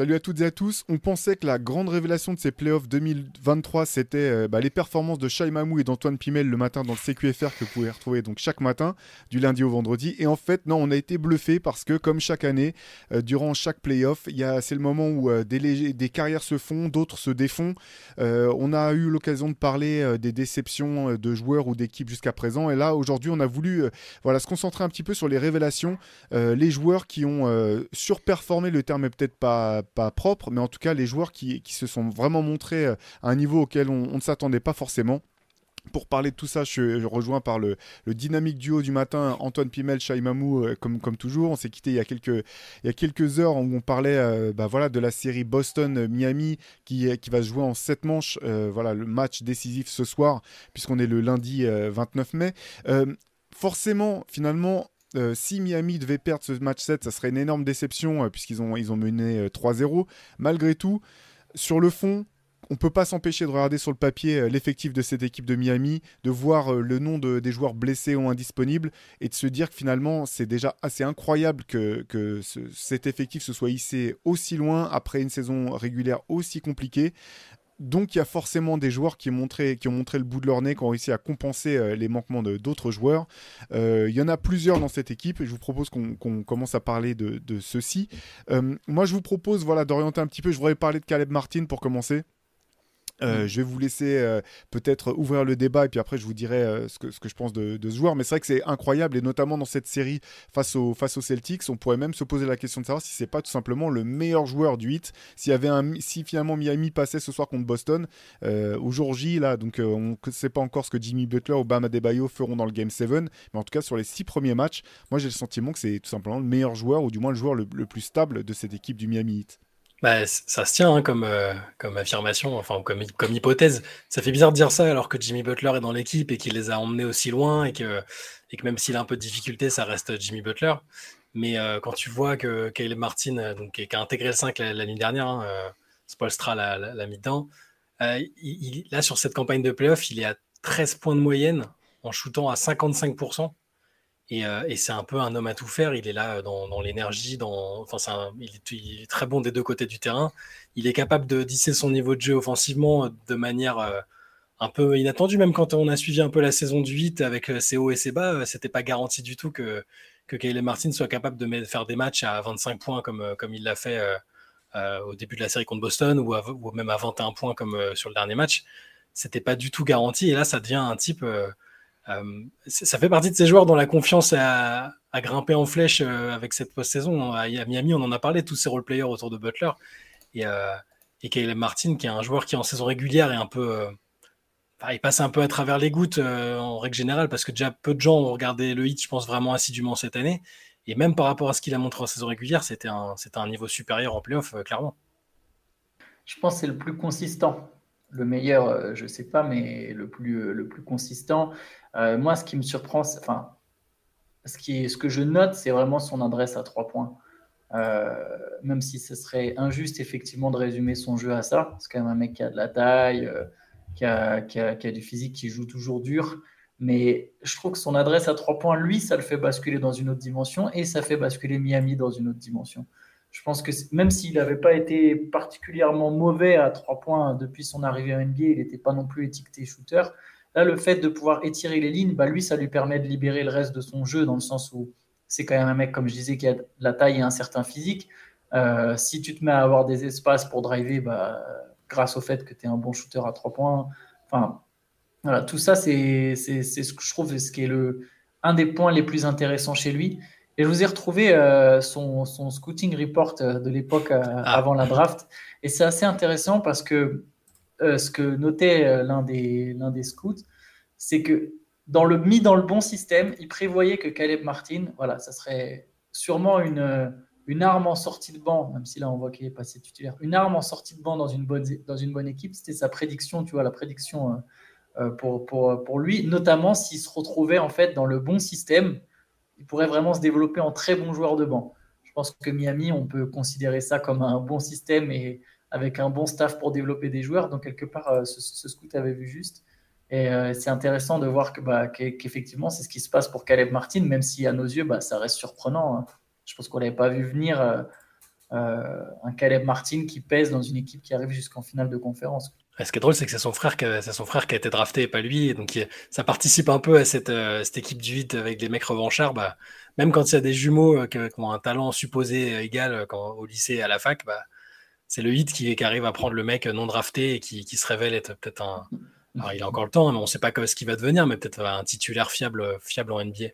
Salut à toutes et à tous. On pensait que la grande révélation de ces playoffs 2023, c'était euh, bah, les performances de Shai Mamou et d'Antoine Pimel le matin dans le CQFR que vous pouvez retrouver donc chaque matin, du lundi au vendredi. Et en fait, non, on a été bluffé parce que, comme chaque année, euh, durant chaque playoff, c'est le moment où euh, des, carrières se font, d'autres se défont. on a eu l'occasion de parler des déceptions de joueurs ou d'équipes jusqu'à présent. Et là, aujourd'hui, on a voulu voilà, se concentrer un petit peu sur les révélations, les joueurs qui ont surperformé, le terme est peut-être pas pas, propre, mais en tout cas les joueurs qui, se sont vraiment montrés euh, à un niveau auquel on, ne s'attendait pas forcément. Pour parler de tout ça, je, rejoins par le, dynamique duo du matin, Antoine Pimel, Mamou, euh, comme, comme toujours. On s'est quitté il y, a quelques, il y a quelques heures où on parlait euh, bah voilà, de la série Boston-Miami qui, qui va se jouer en 7 manches. voilà, le match décisif ce soir, puisqu'on est le lundi 29 mai. forcément, finalement, euh, si Miami devait perdre ce match 7, ça serait une énorme déception euh, puisqu'ils ont, ils ont mené 3-0. Euh, Malgré tout, sur le fond, on ne peut pas s'empêcher de regarder sur le papier l'effectif de cette équipe de Miami, de voir le nom des joueurs blessés ou indisponibles et de se dire que finalement c'est déjà assez incroyable que, cet effectif se soit hissé aussi loin après une saison régulière aussi compliquée donc il y a forcément des joueurs qui ont, montré, le bout de leur nez, qui ont réussi à compenser euh, les manquements d'autres joueurs. Euh, il y en a plusieurs dans cette équipe et je vous propose qu'on commence à parler de, de ceux-ci. Euh, moi je vous propose voilà, d'orienter un petit peu, je voudrais parler de Caleb Martin pour commencer. Euh, mm. je vais vous laisser euh, peut-être ouvrir le débat et puis après je vous dirai euh, ce, que, ce, que, je pense de, ce joueur. Mais c'est vrai que c'est incroyable et notamment dans cette série face, au, face aux Celtics, on pourrait même se poser la question de savoir si c'est pas tout simplement le meilleur joueur du 8. S'il y avait un, si finalement Miami passait ce soir contre Boston, au jour J, là, donc on ne sait pas encore ce que Jimmy Butler ou Bam Adebayo feront dans le Game 7, mais en tout cas sur les six premiers matchs, moi j'ai le sentiment que c'est tout simplement le meilleur joueur ou du moins le joueur le, le plus stable de cette équipe du Miami Heat. Bah, ça se tient hein, comme, euh, comme affirmation, enfin comme, hypothèse. Ça fait bizarre de dire ça alors que Jimmy Butler est dans l'équipe et qu'il les a emmenés aussi loin et que, même s'il a un peu de difficulté, ça reste Jimmy Butler. Mais euh, quand tu vois que Caleb Martin, euh, qui a intégré le 5 la, nuit dernière, hein, Spolstra l'a mis dedans, il, là sur cette campagne de playoff, il est à 13 points de moyenne en shootant à 55%. Euh, et, c'est un peu un homme à tout faire. Il est là euh, dans, l'énergie, dans, enfin, il, est, très bon des deux côtés du terrain. Il est capable de disser son niveau de jeu offensivement euh, de manière un peu inattendue. Même quand on a suivi un peu la saison du 8 avec ses hauts et ses bas, c'était pas garanti du tout que, que Martin soit capable de faire des matchs à 25 points comme, comme il l'a fait au début de la série contre Boston ou, ou, même à 21 points comme sur le dernier match. C'était pas du tout garanti. Et là, ça devient un type euh, ça fait partie de ces joueurs dont la confiance a, grimpé en flèche euh, avec cette post-saison. À Miami, on en a parlé, tous ces role-players autour de Butler. Et, euh, Caleb Martin, qui est un joueur qui en saison régulière est un peu. il passe un peu à travers les gouttes en règle générale, parce que déjà peu de gens ont regardé le hit, je pense, vraiment assidûment cette année. Et même par rapport à ce qu'il a montré en saison régulière, c'était un, un niveau supérieur en playoff, clairement. Je pense que c'est le plus consistant le meilleur, euh, je ne sais pas, mais le plus, euh, le plus consistant. Euh, moi, ce qui me surprend, enfin, ce, qui ce que je note, c'est vraiment son adresse à trois points. même si ce serait injuste, effectivement, de résumer son jeu à ça. C'est quand même un mec qui a de la taille, qui, a, qui, a, qui, a, du physique, qui joue toujours dur. Mais je trouve que son adresse à trois points, lui, ça le fait basculer dans une autre dimension et ça fait basculer Miami dans une autre dimension. Je pense que même s'il n'avait pas été particulièrement mauvais à trois points depuis son arrivée en NBA, il n'était pas non plus étiqueté shooter. Là, le fait de pouvoir étirer les lignes, bah, lui, ça lui permet de libérer le reste de son jeu dans le sens où c'est quand même un mec, comme je disais, qui a la taille et un certain physique. Euh, si tu te mets à avoir des espaces pour driver, bah, grâce au fait que tu es un bon shooter à trois points, enfin, voilà, tout ça, c'est ce que je trouve ce qui est le, un des points les plus intéressants chez lui. Et je vous ai retrouvé euh, son, scouting report euh, de l'époque euh, ah. avant la draft. Et c'est assez intéressant parce que ce que notait l'un des, l'un des scouts, c'est que dans le, mis dans le bon système, il prévoyait que Caleb Martin, voilà, ça serait sûrement une, une arme en sortie de banc, même si là on voit qu'il est passé titulaire, une arme en sortie de banc dans une bonne, dans une bonne équipe, c'était sa prédiction, tu vois, la prédiction pour, pour, pour, lui, notamment s'il se retrouvait en fait dans le bon système. Il pourrait vraiment se développer en très bon joueur de banc. Je pense que Miami, on peut considérer ça comme un bon système et avec un bon staff pour développer des joueurs. Donc, quelque part, ce, ce scout avait vu juste. Et euh, c'est intéressant de voir que, bah, qu'effectivement, c'est ce qui se passe pour Caleb Martin, même si à nos yeux, bah, ça reste surprenant. Hein. Je pense qu'on n'avait pas vu venir euh, euh, un Caleb Martin qui pèse dans une équipe qui arrive jusqu'en finale de conférence. Ce qui est drôle, c'est que c'est son frère qui a, été drafté et pas lui. Donc, ça participe un peu à cette, cette équipe du 8 avec des mecs revanchards. Bah, même quand il y a des jumeaux qui, ont un talent supposé égal quand, au lycée et à la fac, bah, c'est le hit qui, arrive à prendre le mec non drafté et qui, se révèle être peut-être un, alors, il a encore le temps, mais on ne sait pas ce qui va devenir, mais peut-être un titulaire fiable en NBA.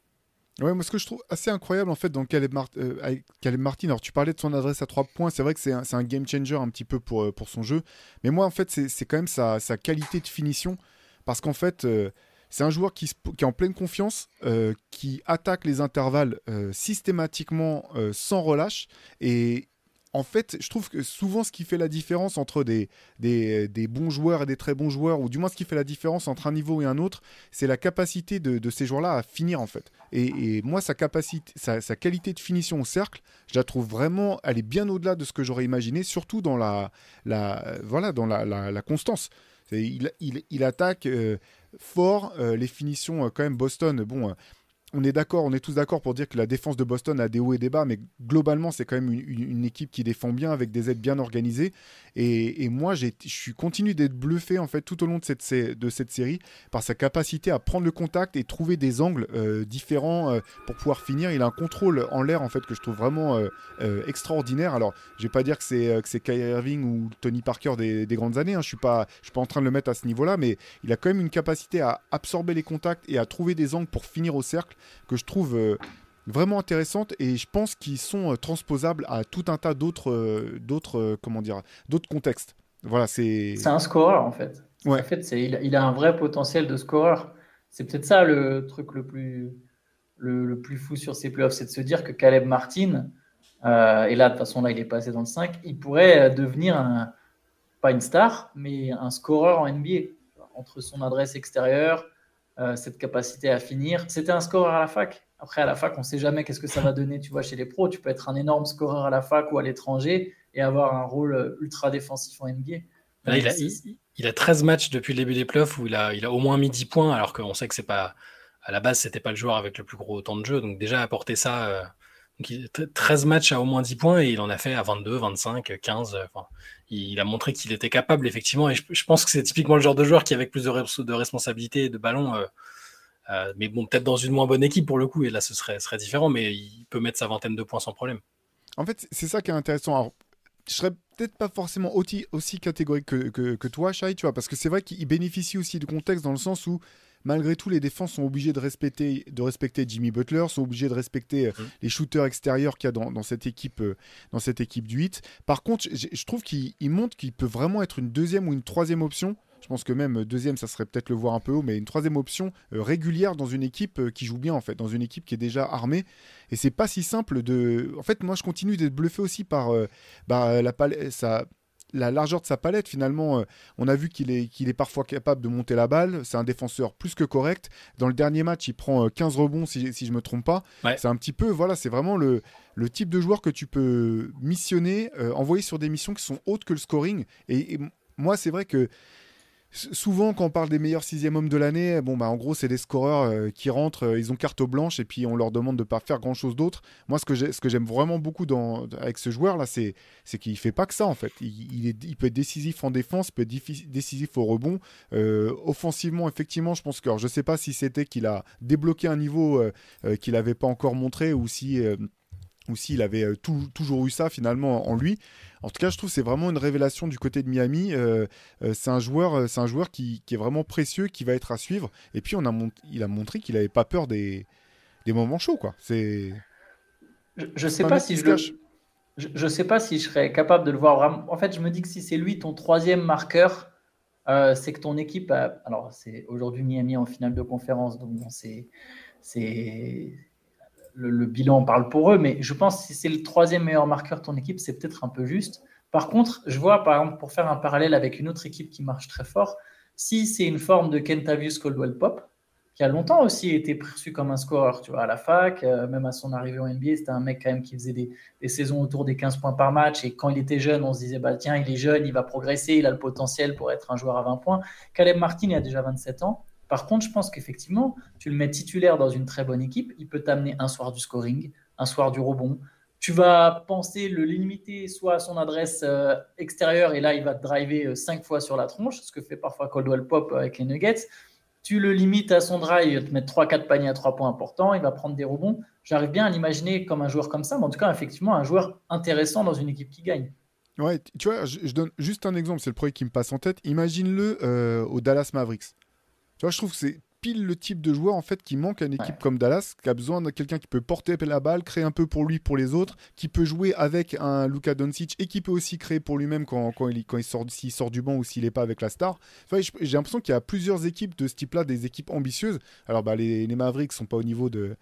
Ouais, moi ce que je trouve assez incroyable en fait dans Caleb, euh, Martin, alors tu parlais de son adresse à 3 points, c'est vrai que c'est un, game changer un petit peu pour, euh, pour son jeu, mais moi en fait c'est quand même sa, qualité de finition, parce qu'en fait euh, c'est un joueur qui, qui, est en pleine confiance, qui attaque les intervalles systématiquement sans relâche, et en fait, je trouve que souvent ce qui fait la différence entre des, bons joueurs et des très bons joueurs, ou du moins ce qui fait la différence entre un niveau et un autre, c'est la capacité de, ces joueurs-là à finir en fait. Et, moi, sa capacité, sa, qualité de finition au cercle, je la trouve vraiment, elle est bien au-delà de ce que j'aurais imaginé, surtout dans la, voilà, dans la, constance. Il, il, attaque euh, fort, euh, les finitions euh, quand même Boston. Bon, on est d'accord, on est tous d'accord pour dire que la défense de Boston a des hauts et des bas, mais globalement, c'est quand même une, équipe qui défend bien avec des aides bien organisées. Et, moi, je suis continue d'être bluffé en fait tout au long de cette, série par sa capacité à prendre le contact et trouver des angles euh, différents euh, pour pouvoir finir. Il a un contrôle en l'air en fait que je trouve vraiment euh, extraordinaire. Alors, je vais pas dire que c'est que c'est Kyrie Irving ou Tony Parker des, grandes années. Hein. Je suis pas, je suis pas en train de le mettre à ce niveau-là, mais il a quand même une capacité à absorber les contacts et à trouver des angles pour finir au cercle que je trouve euh, vraiment intéressantes et je pense qu'ils sont euh, transposables à tout un tas d'autres euh, d'autres comment dire d'autres contextes. Voilà, c'est c'est un scoreur en fait. En fait, c'est il, a un vrai potentiel de scoreur. C'est peut-être ça le truc le plus le, plus fou sur ces playoffs, c'est de se dire que Caleb Martin et là de toute façon là il est passé dans le 5, il pourrait devenir un pas une star mais un scoreur en NBA entre son adresse extérieure, euh, cette capacité à finir. C'était un scoreur à la fac. Après, à la fac, on ne sait jamais qu'est-ce que ça va donner. Tu vois, chez les pros, tu peux être un énorme scoreur à la fac ou à l'étranger et avoir un rôle euh, ultra défensif en NBA. il, a, 13 matchs depuis le début des playoffs où il a, au moins mis 10 points, alors qu'on sait que c'est pas. À la base, c'était pas le joueur avec le plus gros temps de jeu. Donc, déjà, apporter ça. Euh, 13 matchs à au moins 10 points et il en a fait à 22, 25, 15. il a montré qu'il était capable, effectivement. Et je, pense que c'est typiquement le genre de joueur qui, avec plus de, responsabilités et de ballon, euh, euh, mais bon, peut-être dans une moins bonne équipe pour le coup, et là ce serait, serait différent, mais il peut mettre sa vingtaine de points sans problème. En fait, c'est ça qui est intéressant. Alors, je serais peut-être pas forcément aussi, catégorique que, que, que toi, Shai, tu vois, parce que c'est vrai qu'il bénéficie aussi du contexte dans le sens où malgré tout, les défenses sont obligées de respecter, de respecter Jimmy Butler, sont obligées de respecter euh, mmh. les shooters extérieurs qu'il y a dans, cette équipe, euh, dans cette équipe du 8. Par contre, je trouve qu'il montre qu'il peut vraiment être une deuxième ou une troisième option. Je pense que même deuxième, ça serait peut-être le voir un peu haut, mais une troisième option euh, régulière dans une équipe qui joue bien en fait, dans une équipe qui est déjà armée. Et c'est pas si simple de. En fait, moi, je continue d'être bluffé aussi par bah, la ça la largeur de sa palette, finalement, euh, on a vu qu'il est, qu'il est parfois capable de monter la balle. C'est un défenseur plus que correct. Dans le dernier match, il prend 15 euh, rebonds, si, si je ne me trompe pas. C'est un petit peu, voilà, c'est vraiment le, le type de joueur que tu peux missionner, euh, envoyer sur des missions qui sont hautes que le scoring. et moi, c'est vrai que souvent quand on parle des meilleurs sixième hommes de l'année, bon bah en gros c'est des scoreurs euh, qui rentrent, euh, ils ont carte blanche et puis on leur demande de pas faire grand chose d'autre. Moi ce que j'aime vraiment beaucoup avec ce joueur là, c'est qu'il fait pas que ça en fait. Il, peut être décisif en défense, peut être décisif au rebond. Euh, offensivement effectivement, je pense que alors, je sais pas si c'était qu'il a débloqué un niveau qu'il n'avait pas encore montré ou si ou s'il avait euh, toujours eu ça finalement en lui. En tout cas, je trouve que c'est vraiment une révélation du côté de Miami. Euh, euh, c'est un joueur, c'est un joueur qui, est vraiment précieux, qui va être à suivre. Et puis, on a il a montré qu'il n'avait pas peur des, moments chauds. Quoi. C'est... Je ne sais pas si je, je, sais pas si je serais capable de le voir vraiment. En fait, je me dis que si c'est lui ton troisième marqueur, c'est que ton équipe Alors, c'est aujourd'hui Miami en finale de conférence, donc c'est le, bilan parle pour eux, mais je pense que si c'est le troisième meilleur marqueur de ton équipe, c'est peut-être un peu juste. Par contre, je vois, par exemple, pour faire un parallèle avec une autre équipe qui marche très fort, Si c'est une forme de Kentavious Coldwell Pop, qui a longtemps aussi été perçu comme un scoreur, tu vois, à la fac, euh, même à son arrivée au NBA, c'était un mec quand même qui faisait des, saisons autour des 15 points par match, et quand il était jeune, on se disait, bah tiens, il est jeune, il va progresser, il a le potentiel pour être un joueur à 20 points. Caleb Martin, il a déjà 27 ans. Par contre, je pense qu'effectivement, tu le mets titulaire dans une très bonne équipe, il peut t'amener un soir du scoring, un soir du rebond. Tu vas penser le limiter soit à son adresse euh, extérieure, et là, il va te driver 5 euh, fois sur la tronche, ce que fait parfois Coldwell Pop avec les Nuggets tu le limites à son drive, il va te mettre 3-4 paniers à 3 points importants, il va prendre des rebonds. J'arrive bien à l'imaginer comme un joueur comme ça, mais en tout cas, effectivement, un joueur intéressant dans une équipe qui gagne. Ouais, tu vois, je, donne juste un exemple, c'est le premier qui me passe en tête. Imagine-le euh, au Dallas Mavericks. Tu vois, je trouve que c'est le type de joueur en fait qui manque à une équipe comme Dallas, qui a besoin de quelqu'un qui peut porter la balle, créer un peu pour lui, pour les autres, qui peut jouer avec un Luka Doncic et qui peut aussi créer pour lui-même quand, quand, il, quand il sort, s'il sort du banc ou s'il n'est pas avec la star. Enfin, j'ai l'impression qu'il y a plusieurs équipes de ce type-là, des équipes ambitieuses. Alors bah, les, les Mavericks sont pas au niveau de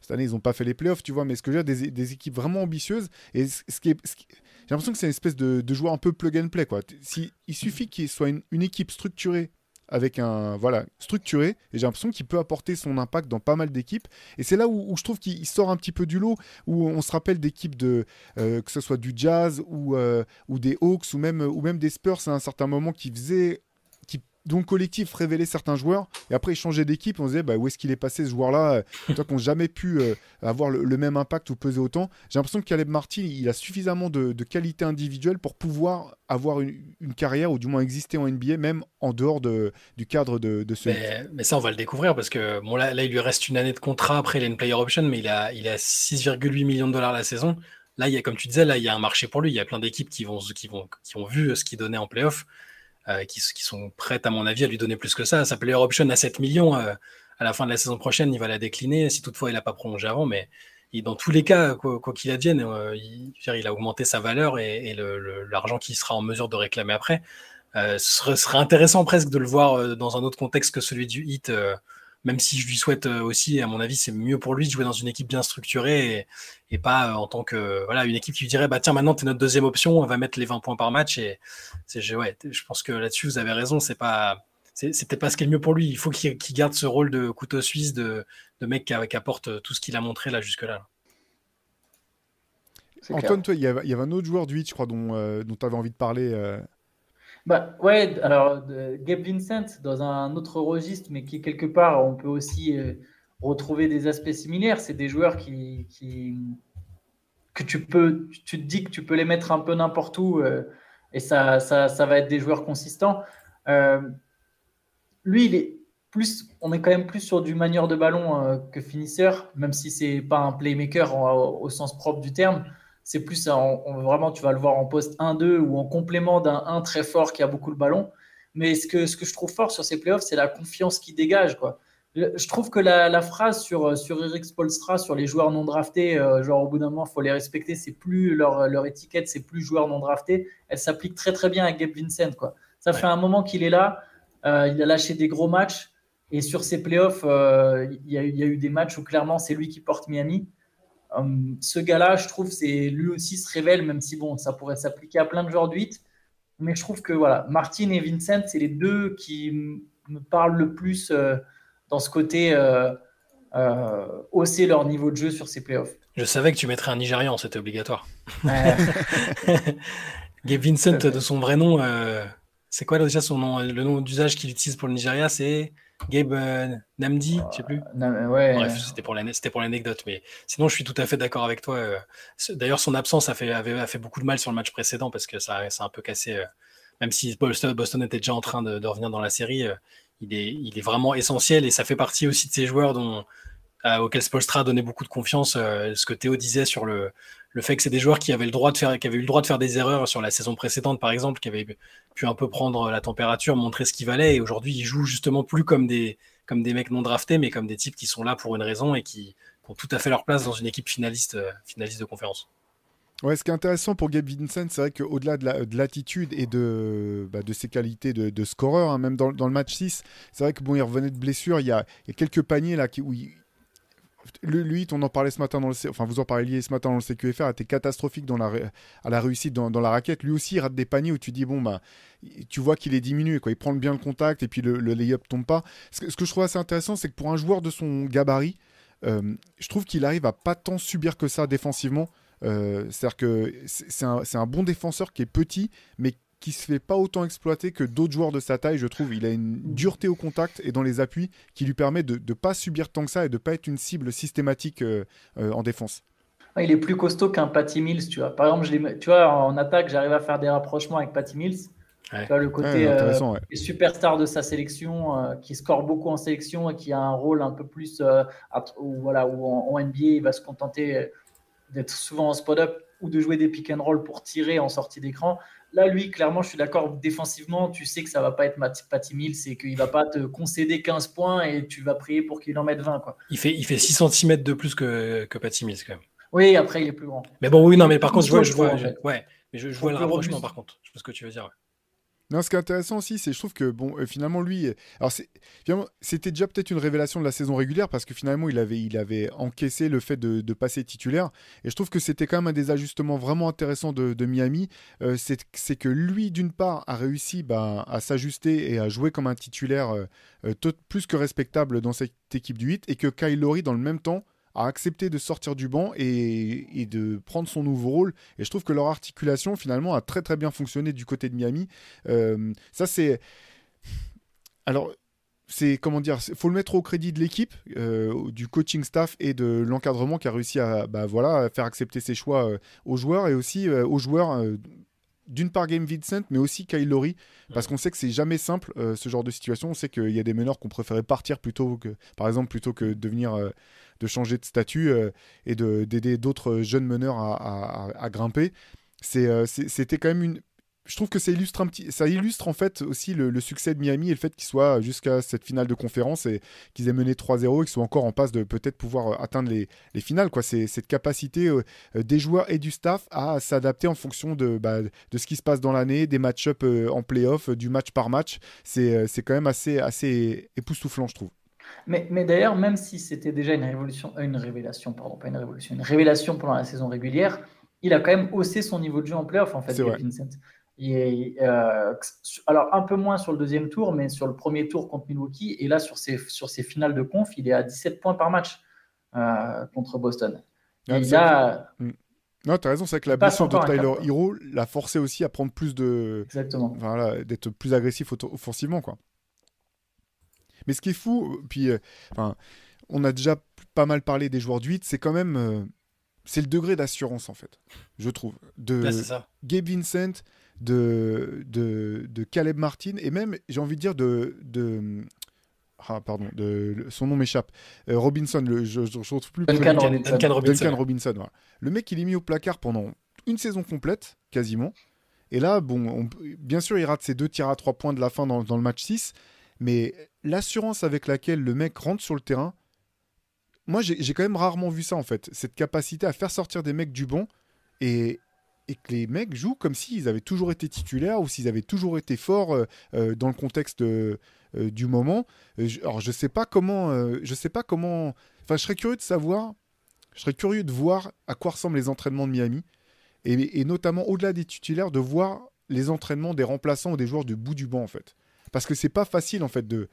cette année, ils n'ont pas fait les playoffs, tu vois, mais ce que j'ai, des, des équipes vraiment ambitieuses. Et ce, qui est, j'ai l'impression que c'est une espèce de, de, joueur un peu plug and play, quoi. Si, il suffit qu'il soit une, une, équipe structurée avec un voilà structuré et j'ai l'impression qu'il peut apporter son impact dans pas mal d'équipes. Et c'est là où, je trouve qu'il sort un petit peu du lot où on se rappelle d'équipes de euh, que ce soit du Jazz ou, euh, ou des Hawks ou même ou même des Spurs à un certain moment qui faisaient donc collectif révélait certains joueurs. Et après ils d'équipe. On se disait bah, où est-ce qu'il est passé ce joueur là euh, toi qui n'ont jamais pu euh, avoir le, même impact ou peser autant. J'ai l'impression que Caleb Martin il a suffisamment de, qualité individuelle pour pouvoir avoir une, carrière ou du moins exister en NBA même en dehors de, du cadre de, ce mais, ça on va le découvrir parce que bon là, il lui reste une année de contrat après il a une player option mais il a, il a 6,8 millions de dollars la saison. Là il y a comme tu disais là il y a un marché pour lui. Il y a plein d'équipes qui vont qui qui ont vu ce qu'il donnait en playoff euh, qui, sont prêtes, à mon avis, à lui donner plus que ça. Sa player option à 7 millions, euh, à la fin de la saison prochaine, il va la décliner, si toutefois il n'a pas prolongé avant. Mais dans tous les cas, quoi qu'il advienne, euh, il, il, a augmenté sa valeur et, l'argent qu'il sera en mesure de réclamer après. ce serait, intéressant presque de le voir dans un autre contexte que celui du hit même si je lui souhaite euh, aussi, à mon avis, c'est mieux pour lui de jouer dans une équipe bien structurée et, pas euh, en tant que voilà une équipe qui lui dirait bah tiens maintenant tu es notre deuxième option, on va mettre les 20 points par match et c'est ouais, je pense que là-dessus vous avez raison, c'est pas c'était pas ce qui est le mieux pour lui. Il faut qu'il garde ce rôle de couteau suisse, de, de mec qui, apporte tout ce qu'il a montré là jusque-là. Antoine, toi, il y, avait, un autre joueur du 8, je crois, dont, euh, dont tu avais envie de parler. Bah ouais, alors Gabe Vincent dans un autre registre, mais qui quelque part on peut aussi euh, retrouver des aspects similaires. C'est des joueurs qui, qui, que tu peux, tu te dis que tu peux les mettre un peu n'importe où euh, et ça, ça, va être des joueurs consistants. Euh, lui, il est plus, on est quand même plus sur du manieur de ballon que finisseur, même si c'est pas un playmaker au sens propre du terme c'est plus vraiment, tu vas le voir en poste 1-2 ou en complément d'un 1 très fort qui a beaucoup le ballon. Mais ce que, ce que je trouve fort sur ces playoffs, c'est la confiance qu'il dégage. Quoi. Je trouve que la, phrase sur, sur Eric Spolstra, sur les joueurs non draftés, euh, genre au bout d'un moment, il faut les respecter, c'est plus leur, leur étiquette, c'est plus joueurs non draftés, elle s'applique très très bien à Gabe Vincent. Quoi. Ça fait un moment qu'il est là, euh, il a lâché des gros matchs, et sur ces playoffs, euh, il, y y a eu des matchs où clairement c'est lui qui porte Miami. Hum, ce gars-là, je trouve, c'est lui aussi se révèle, même si bon, ça pourrait s'appliquer à plein de joueurs de 8. Mais je trouve que voilà, Martin et Vincent, c'est les deux qui me parlent le plus euh, dans ce côté euh, euh, hausser leur niveau de jeu sur ces playoffs. Je savais que tu mettrais un Nigérian, c'était obligatoire. Gabe Vincent, de son vrai nom, c'est quoi déjà son nom Le nom d'usage qu'il utilise pour le Nigeria, c'est Gabe euh, Namdi, je sais plus. Euh, ouais, Bref, c'était pour l'anecdote, mais sinon je suis tout à fait d'accord avec toi. Euh. D'ailleurs, son absence a fait, avait, a fait beaucoup de mal sur le match précédent parce que ça, ça a un peu cassé. même si Boston, était déjà en train de, revenir dans la série, il, est, il est vraiment essentiel et ça fait partie aussi de ces joueurs dont, auxquels Spolstra donnait beaucoup de confiance. ce que Théo disait sur le, le fait que c'est des joueurs qui avaient le droit de faire, eu le droit de faire des erreurs sur la saison précédente, par exemple, qui avaient pu un peu prendre la température, montrer ce qu'il valait, et aujourd'hui ils jouent justement plus comme des, comme mecs non draftés, mais comme des types qui sont là pour une raison et qui, ont tout à fait leur place dans une équipe finaliste, euh, finaliste de conférence. Ouais, ce qui est intéressant pour Gabe Vincent, c'est vrai qu'au-delà de l'attitude et de, bah, de ses qualités de, scoreur, hein, même dans, le match 6, c'est vrai que bon, il revenait de blessure, il y a, il y a quelques paniers là qui, où il, lui, en parlait ce matin dans le, enfin vous en parliez ce matin dans le CQFR, était catastrophique à la réussite dans, la raquette. Lui aussi, il rate des paniers où tu dis bon bah, tu vois qu'il est diminué, quoi. Il prend bien le contact et puis le, le lay-up tombe pas. Ce que, ce que, je trouve assez intéressant, c'est que pour un joueur de son gabarit, euh, je trouve qu'il arrive à pas tant subir que ça défensivement. Euh, c'est-à-dire que c'est un, un, bon défenseur qui est petit, mais qui se fait pas autant exploiter que d'autres joueurs de sa taille, je trouve. Il a une dureté au contact et dans les appuis qui lui permet de ne pas subir tant que ça et de pas être une cible systématique euh, euh, en défense. Il est plus costaud qu'un Patty Mills, tu vois. Par exemple, je tu vois, en attaque, j'arrive à faire des rapprochement avec Patty Mills. Tu vois, le côté euh, superstar de sa sélection, qui score beaucoup en sélection et qui a un rôle un peu plus, voilà, où en, en, NBA, il va se contenter d'être souvent en spot-up ou de jouer des pick and roll pour tirer en sortie d'écran. Là, lui, clairement, je suis d'accord. Défensivement, tu sais que ça va pas être Patty Mills c'est qu'il va pas te concéder 15 points et tu vas prier pour qu'il en mette 20. Quoi. Il, fait, il fait 6 cm de plus que, que Patty Mills, quand même. Oui, après, il est plus grand. Mais bon, oui, non, mais par contre, je vois, je vois, ouais, mais je, vois le rapprochement, par contre. Je sais ce que tu veux dire. Non, ce qui est intéressant aussi, c'est je trouve que bon, euh, finalement lui, euh, alors c'était déjà peut-être une révélation de la saison régulière parce que finalement il avait, encaissé le fait de, passer titulaire. Et je trouve que c'était quand même un des ajustements vraiment intéressants de, Miami, euh, c'est que lui d'une part a réussi bah, à s'ajuster et à jouer comme un titulaire plus que respectable dans cette équipe du 8 et que Kyle Lowry dans le même temps a accepté de sortir du banc et, de prendre son nouveau rôle. Et je trouve que leur articulation, finalement, a très très bien fonctionné du côté de Miami. Euh, ça, c'est. Alors. C'est comment dire, faut le mettre au crédit de l'équipe, euh, du coaching staff et de l'encadrement qui a réussi à, bah, voilà, faire accepter ses choix euh, aux joueurs et aussi aux joueurs d'une part Game Vincent, mais aussi Kyle Lowry, parce qu'on sait que c'est jamais simple ce genre de situation. On sait qu'il y a des meneurs qu'on préférait partir plutôt que, par exemple, plutôt que devenir de changer de statut euh, et d'aider d'autres jeunes meneurs à, grimper. Euh, c'était quand même une, je trouve que ça illustre un petit, ça illustre en fait aussi le, succès de Miami et le fait qu'ils soient jusqu'à cette finale de conférence et qu'ils aient mené 3-0 et qu'ils soient encore en passe de peut-être pouvoir euh, atteindre les, les finales. C'est cette capacité des joueurs et du staff à s'adapter en fonction de, bah, de ce qui se passe dans l'année, des match-up en playoff, du match par match. C'est quand même assez, assez époustouflant, je trouve. Mais, mais d'ailleurs, même si c'était déjà une, révolution, une révélation, pardon, pas une révolution, une révélation pendant la saison régulière, il a quand même haussé son niveau de jeu en playoff, en fait, Vincent. Euh, alors, un peu moins sur le deuxième tour, mais sur le premier tour contre Milwaukee. Et là, sur ses, sur ses finales de conf, il est à 17 points par match euh, contre Boston. Ah, il a... Mm. Non, tu as raison, c'est que la blessure de Tyler Hero l'a forcé aussi à prendre plus de. Exactement. Voilà, d'être plus agressif offensivement, quoi. Mais ce qui est fou, puis, euh, enfin, on a déjà pas mal parlé des joueurs du 8, c'est quand même. Euh, c'est le degré d'assurance, en fait, je trouve. De Gabe Vincent, de, de, de, Caleb Martin, et même, j'ai envie de dire, de. de ah, pardon, de, son nom m'échappe. Euh, Robinson, le, je ne retrouve plus. Duncan, Robinson. Duncan Robinson. Duncan Robinson voilà. Le mec, il est mis au placard pendant une saison complète, quasiment. Et là, bon, bien sûr, il rate ses deux tirs à trois points de la fin dans, dans le match 6, mais l'assurance avec laquelle le mec rentre sur le terrain, moi j'ai quand même rarement vu ça en fait. Cette capacité à faire sortir des mecs du banc et, et que les mecs jouent comme s'ils avaient toujours été titulaires ou s'ils avaient toujours été forts euh, euh, dans le contexte euh, du moment. alors je sais pas comment, je sais pas comment. Enfin, je serais curieux de savoir, je serais curieux de voir à quoi ressemblent les entraînements de Miami et, et notamment au-delà des titulaires, de voir les entraînements des remplaçants ou des joueurs de bout du banc en fait. Parce que c'est pas facile en fait de.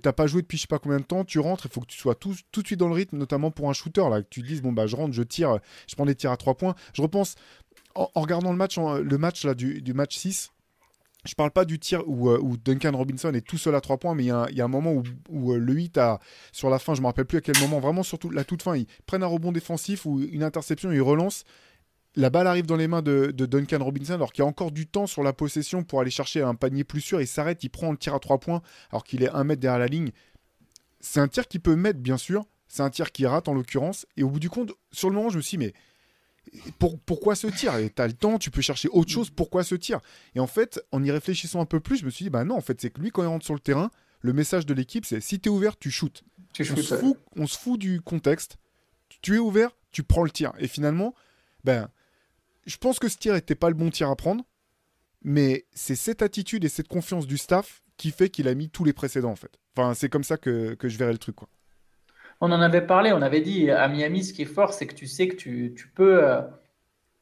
T'as pas joué depuis je sais pas combien de temps, tu rentres, il faut que tu sois tout, de suite dans le rythme, notamment pour un shooter, là, que tu dises, bon, bah, je rentre, je tire, je prends des tirs à 3 points. Je repense, en, regardant le match, le match là, du, match 6, je parle pas du tir où, euh, où, Duncan Robinson est tout seul à 3 points, mais il y, a un moment où, où euh, le 8 a, sur la fin, je me rappelle plus à quel moment, vraiment surtout la toute fin, ils prennent un rebond défensif ou une interception, ils relancent, la balle arrive dans les mains de, Duncan Robinson alors qu'il y a encore du temps sur la possession pour aller chercher un panier plus sûr. Il s'arrête, il prend le tir à trois points alors qu'il est un mètre derrière la ligne. C'est un tir qui peut mettre, bien sûr. C'est un tir qui rate en l'occurrence. Et au bout du compte, sur le moment, je me suis dit, mais pourquoi ce tir? Tu as le temps, tu peux chercher autre chose, pourquoi ce tir? Et en fait, en y réfléchissant un peu plus, je me suis dit, bah non, en fait, c'est que lui, quand il rentre sur le terrain, le message de l'équipe, c'est si tu es ouvert, tu shootes. on, se fout, on se fout du contexte. Tu es ouvert, tu prends le tir. Et finalement, ben je pense que ce tir n'était pas le bon tir à prendre, mais c'est cette attitude et cette confiance du staff qui fait qu'il a mis tous les précédents en fait. Enfin, c'est comme ça que, je verrai le truc quoi. On en avait parlé, on avait dit à Miami, ce qui est fort, c'est que tu sais que tu, tu peux, euh,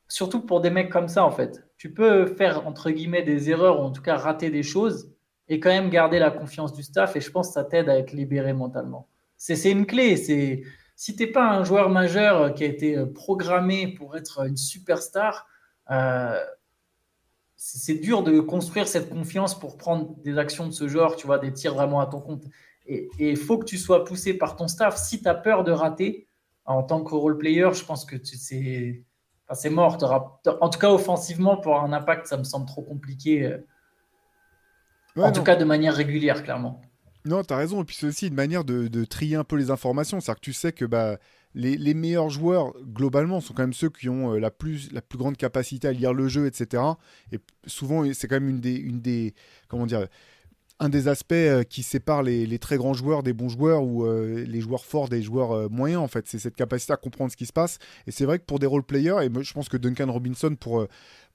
surtout pour des mecs comme ça, en fait, tu peux faire, entre guillemets, des erreurs, ou en tout cas rater des choses, et quand même garder la confiance du staff, et je pense que ça t'aide à être libéré mentalement. C'est une clé, c'est si tu n'es pas un joueur majeur qui a été euh, programmé pour être une superstar, euh, c'est dur de construire cette confiance pour prendre des actions de ce genre, tu vois, des tirs vraiment à ton compte. Et il faut que tu sois poussé par ton staff. Si tu as peur de rater, en tant que role player, je pense que c'est enfin, mort. En tout cas, offensivement, pour un impact, ça me semble trop compliqué. Euh, en tout cas, de manière régulière, clairement. Non, tu as raison. Et puis c'est aussi une manière de, trier un peu les informations. C'est-à-dire que tu sais que bah, les, meilleurs joueurs, globalement, sont quand même ceux qui ont euh, la, plus, la plus grande capacité à lire le jeu, etc. Et souvent, c'est quand même une des, une des. Comment dire un des aspects euh, qui sépare les, très grands joueurs des bons joueurs ou euh, les joueurs forts des joueurs moyens en fait c'est cette capacité à comprendre ce qui se passe et c'est vrai que pour des role players et je pense que Duncan Robinson pour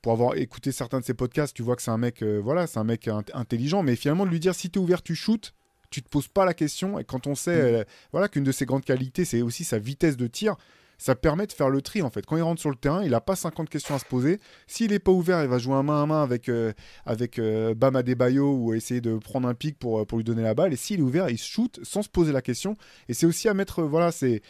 pour avoir écouté certains de ses podcasts tu vois que c'est un mec voilà c'est un mec intelligent mais finalement de lui dire si tu es ouvert tu shootes tu te poses pas la question. Et quand on sait mm. euh, voilà, qu'une de ses grandes qualités, c'est aussi sa vitesse de tir, ça permet de faire le tri en fait. Quand il rentre sur le terrain, il n'a pas 50 questions à se poser. S'il n'est pas ouvert, il va jouer un main à main avec, euh, avec euh, Bam Adebayo ou essayer de prendre un pic pour, pour lui donner la balle. Et s'il est ouvert, il shoot sans se poser la question. Et c'est aussi à mettre, voilà, c'est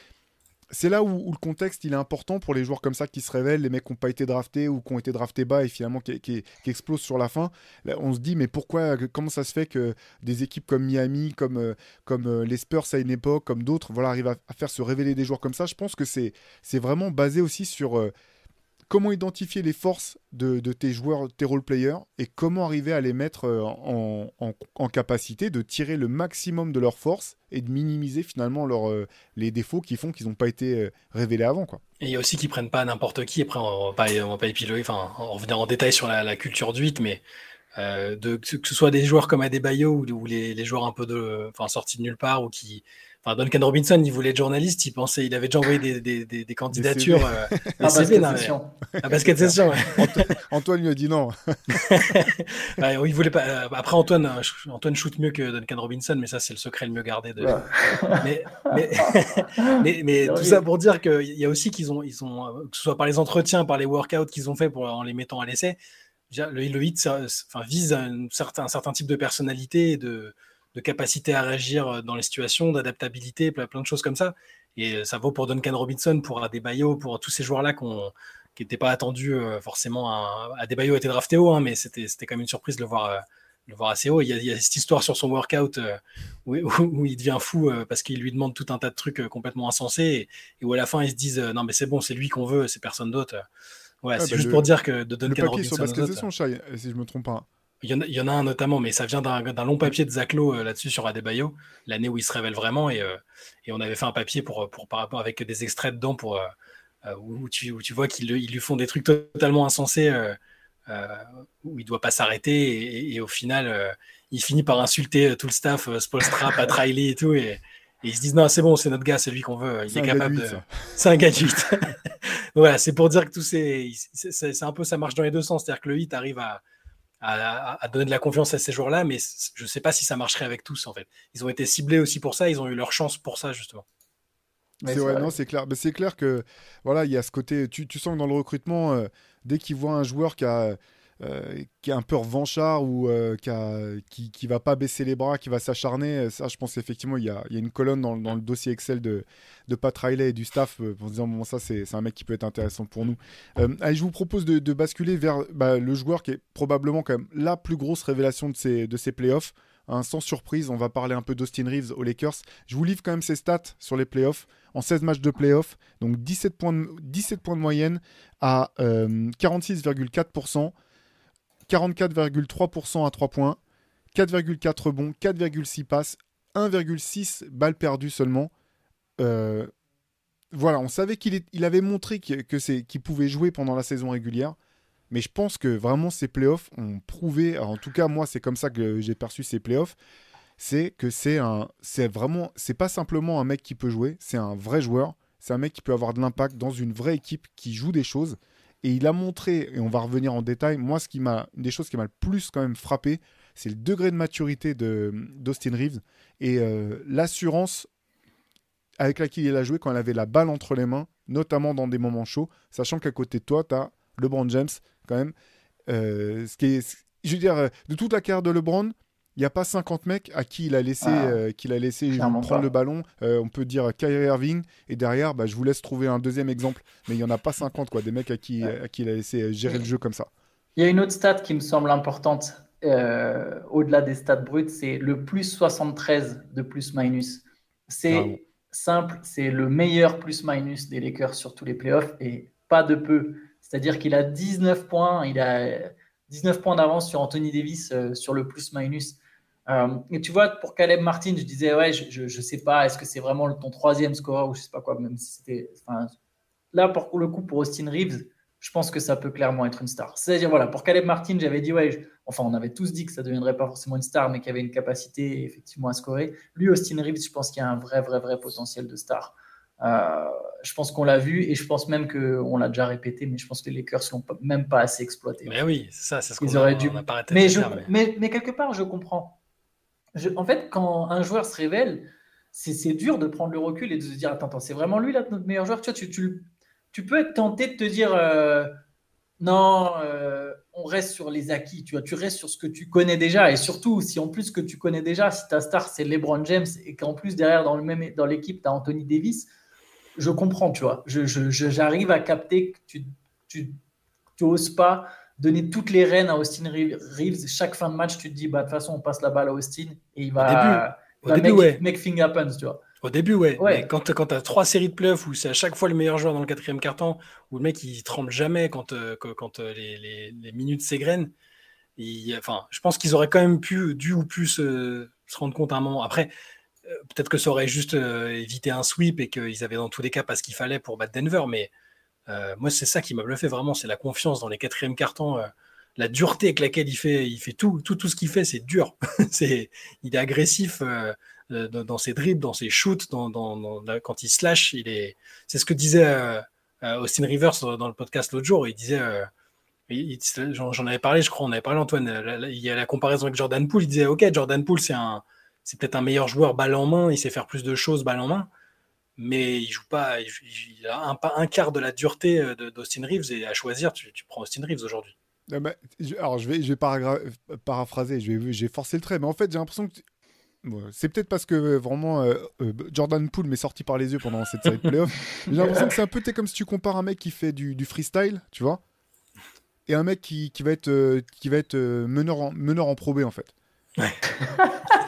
c'est là où, le contexte il est important pour les joueurs comme ça qui se révèlent, les mecs qui n'ont pas été draftés ou qui ont été draftés bas et finalement qui, explosent sur la fin. on se dit mais pourquoi, comment ça se fait que des équipes comme Miami, comme, euh, comme euh, les Spurs à une époque, comme d'autres, voilà, arrivent à, faire se révéler des joueurs comme ça? Je pense que c'est vraiment basé aussi sur euh, comment identifier les forces de, tes joueurs, tes role players, et comment arriver à les mettre euh, en, capacité de tirer le maximum de leurs forces et de minimiser finalement euh, les défauts qui font qu'ils n'ont pas été euh, révélés avant. Quoi. Et il y a aussi qu'ils prennent pas n'importe qui, après on va pas, va pas épiloguer, enfin on revenir en détail sur la, culture 8, mais que ce soit des joueurs comme Adebayo ou, ou les, les, joueurs un peu de, enfin, sortis de nulle part ou qui, Duncan Robinson, il voulait être journaliste, il pensait, il avait déjà envoyé des, candidatures. à basket session. À basket session, Antoine lui a dit non. il voulait pas. Euh, après, Antoine, euh, Antoine shoot mieux que Duncan Robinson, mais ça, c'est le secret le mieux gardé. De... mais, mais, tout ça pour dire qu'il y a aussi qu'ils ont, ils ont, euh, que ce soit par les entretiens, par les workouts qu'ils ont fait pour, en les mettant à l'essai, le, le hit enfin, vise un certain, un certain type de personnalité et de de capacité à réagir euh, dans les situations, d'adaptabilité, plein, de choses comme ça. Et euh, ça vaut pour Duncan Robinson, pour Adebayo, pour tous ces joueurs-là qui n'étaient pas attendus euh, forcément. À... Adebayo était drafté haut, hein, mais c'était quand même une surprise de le voir, le voir assez haut. Il y, a, cette histoire sur son workout où, il devient fou parce qu'il lui demande tout un tas de trucs complètement insensés et, où à la fin ils se disent non mais c'est bon, c'est lui qu'on veut, c'est personne d'autre. Ouais, c'est bah, juste pour dire que de Duncan Robinson. si je me trompe pas. Il y, en a, un notamment, mais ça vient d'un long papier de Zaclo euh, là-dessus sur Adebayo, l'année où il se révèle vraiment. Et, euh, et, on avait fait un papier pour, pour, par rapport avec des extraits dedans pour, euh, où, tu, où, tu, vois qu'ils lui font des trucs totalement insensés, où il doit pas s'arrêter. Et, au final, il finit par insulter tout le staff, Spolstra, Pat Riley et tout. Et, ils se disent non, c'est bon, c'est notre gars, c'est lui qu'on veut. Il est, capable de. C'est un gars de voilà, c'est pour dire que tout c'est. C'est un peu ça marche dans les deux sens. C'est-à-dire que le hit arrive à à, donner de la confiance à ces joueurs-là, mais je ne sais pas si ça marcherait avec tous en fait. Ils ont été ciblés aussi pour ça, ils ont eu leur chance pour ça justement. C'est non, c'est clair. Mais c'est clair que voilà, il y a ce côté. Tu, tu sens que dans le recrutement, euh, dès qu'ils voient un joueur qui a euh, qui est un peu revanchard ou euh, qui, qui, va pas baisser les bras, qui va s'acharner. Ça, je pense effectivement, il y a, y a, une colonne dans, le dossier Excel de, de Pat Riley et du staff euh, pour se dire bon, ça, c'est un mec qui peut être intéressant pour nous. allez, je vous propose de, basculer vers bah, le joueur qui est probablement quand la plus grosse révélation de ces, de ces playoffs. Sans surprise, on va parler un peu d'Austin Reeves aux Lakers. Je vous livre quand même ses stats sur les playoffs. En 16 matchs de playoffs, donc 17 points de, 17 points de moyenne à 46,4%. 44,3% à 3 points, 4,4 rebonds, 4,6 passes, 1,6 balles perdues seulement. Euh, voilà, on savait qu'il il avait montré qu'il pouvait jouer pendant la saison régulière. Mais je pense que vraiment ces playoffs ont prouvé, en tout cas moi c'est comme ça que j'ai perçu ces playoffs, c'est que c'est un, c'est vraiment, c'est pas simplement un mec qui peut jouer, c'est un vrai joueur, c'est un mec qui peut avoir de l'impact dans une vraie équipe qui joue des choses. Et il a montré, et on va revenir en détail, moi, ce qui m'a, des choses qui m'a le plus quand même frappé, c'est le degré de maturité d'Austin Reeves et euh, l'assurance avec laquelle il a joué quand il avait la balle entre les mains, notamment dans des moments chauds, sachant qu'à côté de toi, tu as LeBron James, quand même. Euh, ce qui je veux dire, euh, de toute la carrière de LeBron, il n'y a pas 50 mecs à qui il a laissé, Ah, euh, qu'il a laissé prendre pas. le ballon. Euh, on peut dire Kyrie Irving, et derrière, bah, je vous laisse trouver un deuxième exemple. Mais il n'y en a pas 50, quoi, des mecs à qui, Ouais. à qui il a laissé euh, gérer le jeu comme ça. Il y a une autre stat qui me semble importante, euh, au-delà des stats brutes, c'est le plus 73 de plus-minus. C'est Bravo. simple, c'est le meilleur plus-minus des Lakers sur tous les playoffs et pas de peu. C'est-à-dire qu'il a 19 points, il a 19 points d'avance sur Anthony Davis euh, sur le plus-minus. Euh, et tu vois, pour Caleb Martin, je disais, ouais, je, je sais pas, est-ce que c'est vraiment ton troisième scoreur ou je sais pas quoi, même si c'était. enfin, Là, pour le coup, pour Austin Reeves, je pense que ça peut clairement être une star. C'est-à-dire, voilà, pour Caleb Martin, j'avais dit, ouais, je- enfin, on avait tous dit que ça ne deviendrait pas forcément une star, mais qu'il y avait une capacité effectivement à scorer. Lui, Austin Reeves, je pense qu'il y a un vrai, vrai, vrai potentiel de star. Euh, je pense qu'on l'a vu et je pense même qu'on l'a déjà répété, mais je pense que les Lakers ne l'ont même pas assez exploité. Mais oui, c'est ça, c'est ce Ils qu'on auraient dû- on n'a pas arrêté Mais, de je, dire, mais- mais... Mais, quelque part, je comprends. En fait, quand un joueur se révèle, c'est dur de prendre le recul et de se dire Attends, attends, c'est vraiment lui là, notre meilleur joueur? Tu, vois, tu, peux être tenté de te dire euh, Non, euh, on reste sur les acquis. Tu, restes sur ce que tu connais déjà. Et surtout, si en plus que tu connais déjà, si ta star c'est LeBron James et qu'en plus derrière dans même dans l'équipe, tu as Anthony Davis, je comprends, tu vois. J'arrive à capter que tu, tu, tu oses pas donner toutes les rênes à Austin Reeves. Chaque fin de match, tu te dis, bah, de toute façon, on passe la balle à Austin et il va, Au il va début, make, ouais. make thing happen, tu vois. Au début, ouais. Ouais. Mais quand, tu as trois séries de playoffs où c'est à chaque fois le meilleur joueur dans le quatrième carton, où le mec il tremble jamais quand, euh, quand, quand, euh, les, les- les minutes s'égrènent, enfin, je pense qu'ils auraient quand même pu, dû ou pu se, se rendre compte à un moment. Après, euh, peut-être que ça aurait juste euh, évité un sweep et qu'ils avaient dans tous les cas pas ce qu'il fallait pour battre Denver, mais euh, moi, c'est ça qui m'a bluffé vraiment, c'est la confiance dans les quatrièmes cartons. euh, la dureté avec laquelle il fait, il fait tout, tout, tout ce qu'il fait, c'est dur. c'est, il est agressif euh, dans, ses dribbles, dans ses shoots, dans, dans- quand il slash, il est. C'est ce que disait Austin Rivers dans le podcast l'autre jour. Il disait, j'en avais parlé, je crois, on avait parlé Antoine. il y a la comparaison avec Jordan Poole. Il disait, ok, Jordan Poole, c'est un, c'est peut-être un meilleur joueur balle en main. Il sait faire plus de choses balle en main. Mais il joue pas, il, a un, quart de la dureté euh, de- d'Austin Reeves et à choisir, tu, tu prends Austin Reeves aujourd'hui. Alors, je vais, je vais paraphraser, je vais, j'ai forcé le trait, mais en fait, j'ai l'impression que. tu- c'est peut-être parce que euh, vraiment euh, euh, Jordan Poole m'est sorti par les yeux pendant cette série de playoffs. J'ai l'impression que c'est un peu comme si tu compares un mec qui fait du, du freestyle, tu vois, et un mec qui, qui va être, euh, qui va être euh, meneur, en, meneur en Pro B en fait. Ouais.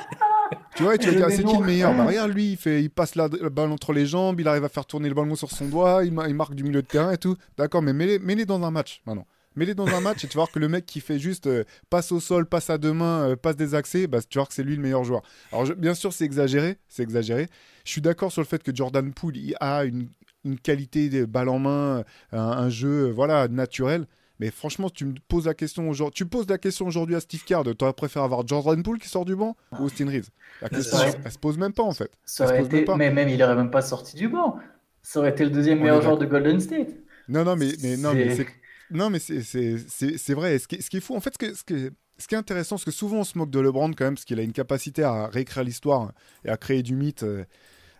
tu vois, et tu vas c'est qui le meilleur bah, Regarde, lui, il, fait, il passe la, balle entre les jambes, il arrive à faire tourner le ballon sur son doigt, il, ma- il marque du milieu de terrain et tout. D'accord, mais mets-les dans un match maintenant. Mets-les dans un match et tu vas voir que le mec qui fait juste euh, passe au sol, passe à deux mains, euh, passe des accès, bah, tu vas voir que c'est lui le meilleur joueur. Alors je- bien sûr c'est exagéré, c'est exagéré. Je suis d'accord sur le fait que Jordan Poole il a une, une qualité de balle en main, un, un jeu euh, voilà naturel. Mais franchement, tu me poses la question aujourd'hui, tu poses la question aujourd'hui à Steve Kerr, tu préféré avoir Jordan Poole qui sort du banc ou Austin Reeves? La question, elle, elle se pose même pas en fait. Ça aurait été, pas. mais même, il aurait même pas sorti du banc. Ça aurait été le deuxième On meilleur joueur de Golden State. Non, non, mais, mais, non, mais C'est-. Non, mais c'est- vrai. Ce qui, ce qui est fou, en fait, ce, que- ce, que- ce qui est intéressant, c'est que souvent on se moque de LeBron quand même, parce qu'il a une capacité à réécrire l'histoire et à créer du mythe.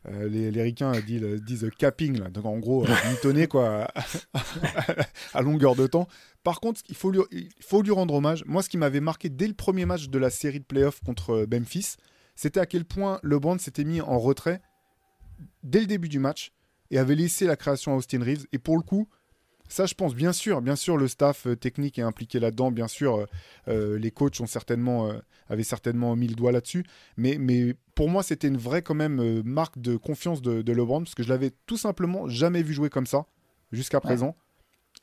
Euh, euh, les, les ricains disent, disent euh, capping, là. donc en gros, euh, mitonner quoi, à longueur de temps. Par contre, il faut, lui, il faut lui rendre hommage. Moi, ce qui m'avait marqué dès le premier match de la série de playoffs contre euh, Memphis, c'était à quel point LeBron s'était mis en retrait dès le début du match et avait laissé la création à Austin Reeves. Et pour le coup, ça, je pense, bien sûr, bien sûr, le staff euh, technique est impliqué là-dedans. Bien sûr, euh, euh, les coachs ont certainement, euh, avaient certainement mis le doigt là-dessus. Mais, mais pour moi, c'était une vraie quand même euh, marque de confiance de, de LeBron parce que je l'avais tout simplement jamais vu jouer comme ça jusqu'à présent.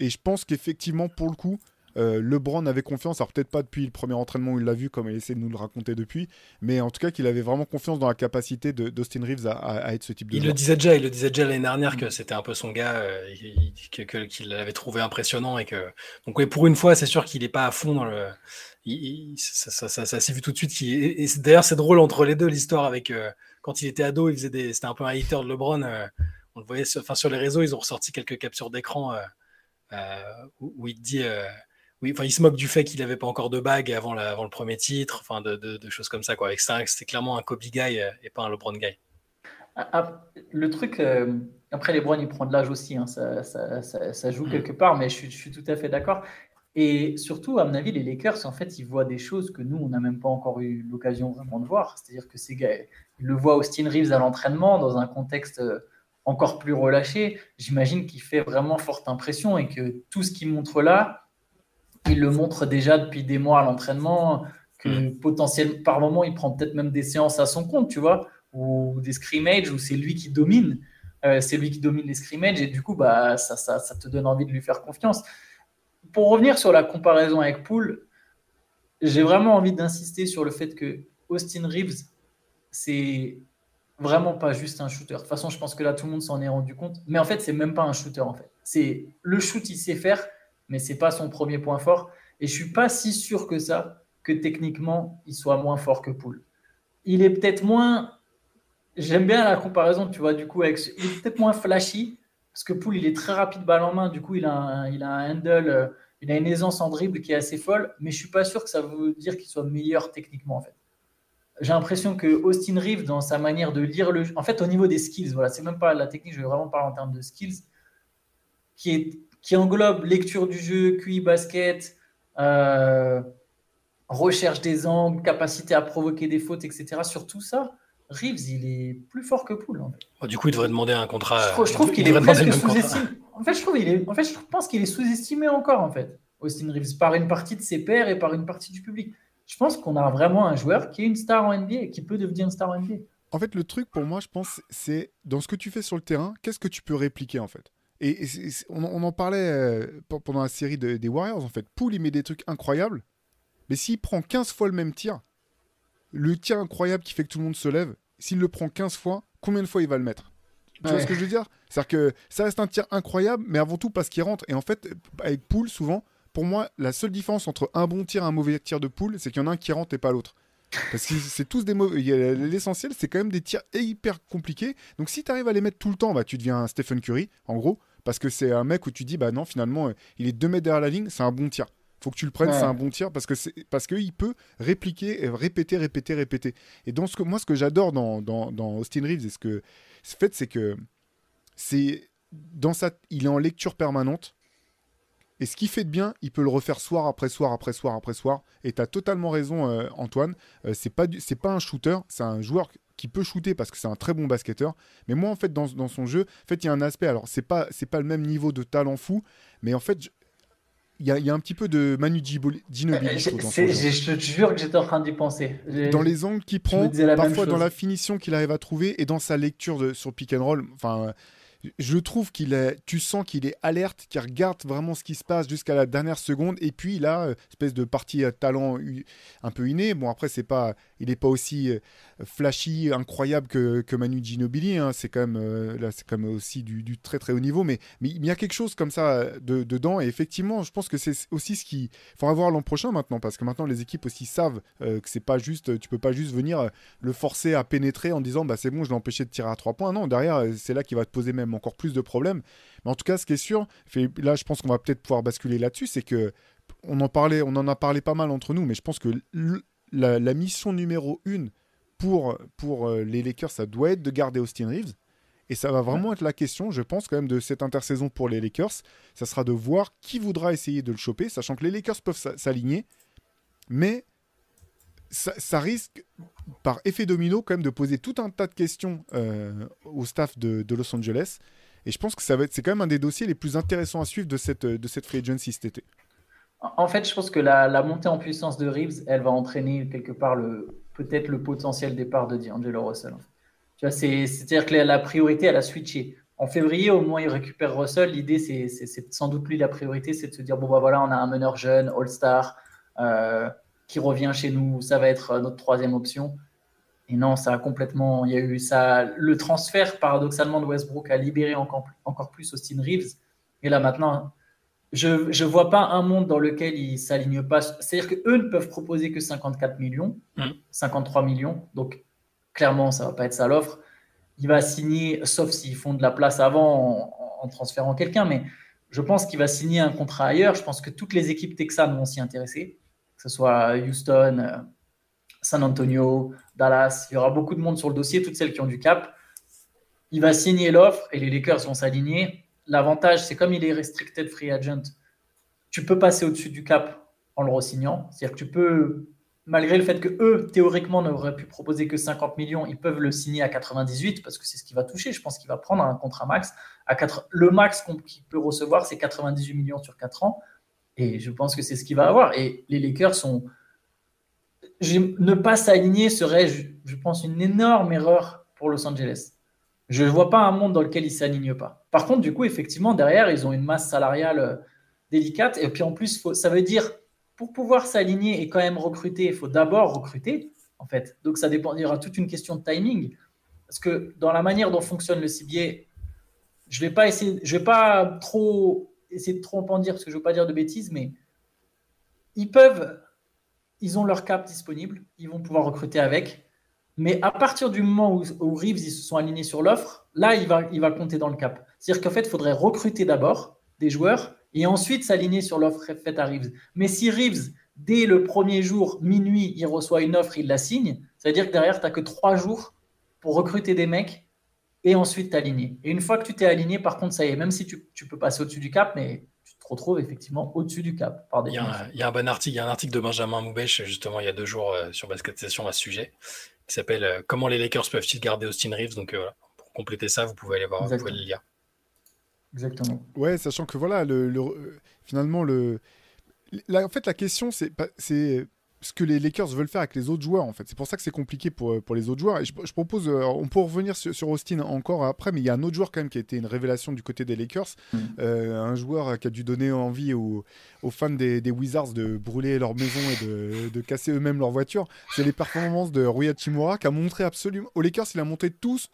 Et je pense qu'effectivement, pour le coup, euh, LeBron avait confiance. Alors peut-être pas depuis le premier entraînement où il l'a vu, comme il essaie de nous le raconter depuis, mais en tout cas qu'il avait vraiment confiance dans la capacité d'Austin Reeves à, à- à être ce type de Il joueur. le disait déjà, il le disait déjà l'année dernière que c'était un peu son gars, euh, qu'il l'avait trouvé impressionnant et que donc ouais, pour une fois, c'est sûr qu'il n'est pas à fond dans le. il- il- ça ça- ça- ça s'est vu tout de suite. et d'ailleurs, c'est drôle entre les deux l'histoire avec euh, quand il était ado, il faisait des, c'était un peu un hater de LeBron. on le voyait, sur, enfin sur les réseaux, ils ont ressorti quelques captures d'écran euh, où, où il dit. euh, oui, enfin, il se moque du fait qu'il n'avait pas encore de bague avant, la- avant le premier titre, enfin, de, de- de choses comme ça, quoi. Avec ça, c'était clairement un Kobe guy euh, et pas un LeBron guy. Ah, ah, le truc, euh, après les Browns, il prend de l'âge aussi, hein, ça, ça, ça, joue Mm. quelque part, mais je suis, je suis tout à fait d'accord. Et surtout, à mon avis, les Lakers, en fait, ils voient des choses que nous, on n'a même pas encore eu l'occasion vraiment de voir. C'est-à-dire que ces gars, ils le voient Austin Reeves à l'entraînement dans un contexte euh, encore plus relâché. J'imagine qu'il fait vraiment forte impression et que tout ce qu'il montre là, il le montre déjà depuis des mois à l'entraînement, que potentiellement, par moment, il prend peut-être même des séances à son compte, tu vois, ou des scrimmages où c'est lui qui domine. Euh, c'est lui qui domine les scrimmages et du coup, bah, ça, ça, ça te donne envie de lui faire confiance. Pour revenir sur la comparaison avec Poole, j'ai vraiment envie d'insister sur le fait que Austin Reeves, c'est vraiment pas juste un shooter. De toute façon, je pense que là, tout le monde s'en est rendu compte. Mais en fait, c'est même pas un shooter, en fait. C'est le shoot, il sait faire, mais c'est pas son premier point fort. Et je suis pas si sûr que ça, que techniquement, il soit moins fort que Poole. Il est peut-être moins. J'aime bien la comparaison, tu vois, du coup, avec... il est peut-être moins flashy, parce que Poole, il est très rapide balle en main, du coup, il a un, il a un handle, euh, il a une aisance en dribble qui est assez folle, mais je suis pas sûr que ça veut dire qu'il soit meilleur techniquement, en fait. J'ai l'impression que Austin Reeves, dans sa manière de lire le jeu, en fait, au niveau des skills, voilà, c'est même pas la technique, je vais vraiment parler en termes de skills, qui, est, qui englobe lecture du jeu, QI basket, euh, recherche des angles, capacité à provoquer des fautes, etc. Sur tout ça, Reeves, il est plus fort que Poole. En fait. Bon, du coup, il devrait demander un contrat. Je trouve, je trouve il qu'il est presque sous-estimé. En fait, je trouve il est, en fait, je pense qu'il est sous-estimé encore, en fait, Austin Reeves, par une partie de ses pairs et par une partie du public. Je pense qu'on a vraiment un joueur qui est une star en NBA et qui peut devenir une star en NBA. En fait, le truc pour moi, je pense, c'est dans ce que tu fais sur le terrain, qu'est-ce que tu peux répliquer en fait? Et, on, on en parlait euh, pe- pendant la série de- des Warriors en fait. Poole, il met des trucs incroyables, mais s'il prend 15 fois le même tir, le tir incroyable qui fait que tout le monde se lève, s'il le prend 15 fois, combien de fois il va le mettre? Tu vois ce que je veux dire? C'est-à-dire que ça reste un tir incroyable, mais avant tout parce qu'il rentre. Et en fait, avec Poole, souvent, pour moi, la seule différence entre un bon tir et un mauvais tir de Poole, c'est qu'il y en a un qui rentre et pas l'autre. Parce que c'est tous des mauvais. L'essentiel, c'est quand même des tirs hyper compliqués. Donc si tu arrives à les mettre tout le temps, bah, tu deviens un Stephen Curry, en gros. Parce que c'est un mec où tu dis, bah non, finalement, euh, il est 2 mètres derrière la ligne, c'est un bon tir. Faut que tu le prennes, Ouais. c'est un bon tir parce que c'est parce qu'il peut répliquer, euh, répéter, répéter, répéter. Et dans ce que moi, ce que j'adore dans, dans, dans Austin Reeves, et ce que ce fait, c'est que c'est dans sa, il est en lecture permanente. Et ce qu'il fait de bien, il peut le refaire soir après soir après soir après soir. Et tu as totalement raison, euh, Antoine. Euh, c'est pas du- c'est pas un shooter, c'est un joueur qui peut shooter parce que c'est un très bon basketteur. Mais moi, en fait, dans, dans son jeu, en fait, il y a un aspect. Alors, c'est pas c'est pas le même niveau de talent fou, mais en fait, il y, a, il y a un petit peu de Manu Ginobili, je trouve, dans son C'est- jeu j'ai- Je te jure que j'étais en train d'y penser. Dans les angles qu'il prend, parfois dans la finition qu'il arrive à trouver et dans sa lecture de, sur pick and roll. Enfin, je trouve qu'il est, tu sens qu'il est alerte, qu'il regarde vraiment ce qui se passe jusqu'à la dernière seconde. Et puis il a euh, espèce de partie à talent un peu inné. Bon après c'est pas, il n'est pas aussi euh, flashy, incroyable que, que Manu Ginobili. hein. C'est quand même euh, là, c'est quand même aussi du, très très haut niveau. Mais mais il y a quelque chose comme ça euh, de- dedans. Et effectivement, je pense que c'est aussi ce qui faudra voir l'an prochain maintenant parce que maintenant les équipes aussi savent euh, que c'est pas juste, tu peux pas juste venir le forcer à pénétrer en disant bah c'est bon, je l'ai empêché de tirer à trois points. Non, derrière c'est là qu'il va te poser même encore plus de problèmes. Mais en tout cas, ce qui est sûr, là je pense qu'on va peut-être pouvoir basculer là-dessus, c'est que on en parlait, on en a parlé pas mal entre nous, mais je pense que la, la mission numéro une pour pour euh, les Lakers, ça doit être de garder Austin Reeves. Et ça va vraiment être la question, je pense, quand même, de cette intersaison pour les Lakers. Ça sera de voir qui voudra essayer de le choper, sachant que les Lakers peuvent s'a- s'aligner. Mais ça, ça risque, par effet domino, quand même, de poser tout un tas de questions euh, au staff de, de Los Angeles. Et je pense que ça va être, c'est quand même un des dossiers les plus intéressants à suivre de cette, de cette free agency cet été. En fait, je pense que la, la montée en puissance de Reeves, elle va entraîner quelque part le peut-être le potentiel départ de D'Angelo Russell. Tu vois, c'est, c'est-à-dire que la, priorité, elle a switché. En février, au moins, il récupère Russell. L'idée, c'est, sans doute lui la priorité, c'est de se dire bon bah voilà, on a un meneur jeune, All-Star, euh, qui revient chez nous. Ça va être notre troisième option. Et non, ça a complètement. Il y a eu ça. Le transfert, paradoxalement, de Westbrook a libéré encore, encore plus Austin Reeves. Et là maintenant, je ne vois pas un monde dans lequel ils ne s'alignent pas. C'est-à-dire qu'eux ne peuvent proposer que 54 millions, Mm. 53 millions. Donc, clairement, ça ne va pas être ça l'offre. Il va signer, sauf s'ils font de la place avant en, en transférant quelqu'un, mais je pense qu'il va signer un contrat ailleurs. Je pense que toutes les équipes texanes vont s'y intéresser, que ce soit Houston, euh, San Antonio, Dallas. Il y aura beaucoup de monde sur le dossier, toutes celles qui ont du cap. il va signer l'offre et les Lakers vont s'aligner. L'avantage, c'est comme il est restricted free agent, tu peux passer au-dessus du cap en le re-signant. C'est-à-dire que tu peux, malgré le fait que eux, théoriquement, n'auraient pu proposer que 50 millions, ils peuvent le signer à 98 parce que c'est ce qui va toucher. Je pense qu'il va prendre un contrat max. À 4... Le max qu'il peut recevoir, c'est 98 millions sur 4 ans. Et je pense que c'est ce qu'il va avoir. Et les Lakers sont. Ne pas s'aligner serait, je pense, une énorme erreur pour Los Angeles. Je ne vois pas un monde dans lequel ils ne s'alignent pas. Par contre, du coup, effectivement, derrière, ils ont une masse salariale euh, délicate. Et puis en plus, ça veut dire, pour pouvoir s'aligner et quand même recruter, il faut d'abord recruter, en fait. Donc ça dépend, il y aura toute une question de timing. Parce que dans la manière dont fonctionne le cibier, je ne vais pas essayer, je vais pas trop essayer de trop en dire parce que je ne veux pas dire de bêtises, mais ils peuvent, ils ont leur cap disponible, ils vont pouvoir recruter avec. Mais à partir du moment où, où Reeves ils se sont alignés sur l'offre, là, il va, il va compter dans le cap. C'est-à-dire qu'en fait, il faudrait recruter d'abord des joueurs et ensuite s'aligner sur l'offre faite à Reeves. Mais si Reeves, dès le premier jour, minuit, il reçoit une offre, il la signe, ça veut dire que derrière, tu n'as que trois jours pour recruter des mecs et ensuite t'aligner. Et une fois que tu t'es aligné, par contre, ça y est, même si tu, tu peux passer au-dessus du cap, mais tu te retrouves effectivement au-dessus du cap. il, y a un, il, y a un, bon article, il y a un article de Benjamin Moubèche, justement, il y a deux jours euh, sur Basket Session à ce sujet, qui s'appelle euh, Comment les Lakers peuvent-ils garder Austin Reeves? Donc euh, voilà, pour compléter ça, vous pouvez aller voir, vous pouvez le lire. Exactement. Ouais, sachant que voilà, le, finalement, le, en fait, la question, c'est ce que les Lakers veulent faire avec les autres joueurs en fait. C'est pour ça que c'est compliqué pour, pour les autres joueurs. Et je, propose, euh, on peut revenir sur, Austin encore après, mais il y a un autre joueur quand même qui a été une révélation du côté des Lakers, mm. euh, un joueur qui a dû donner envie aux, aux fans des, des, Wizards de brûler leur maison et de, de casser eux-mêmes leur voiture. C'est les performances de Rui Hachimura qui a montré absolument. Aux Lakers, il a montré tout ce,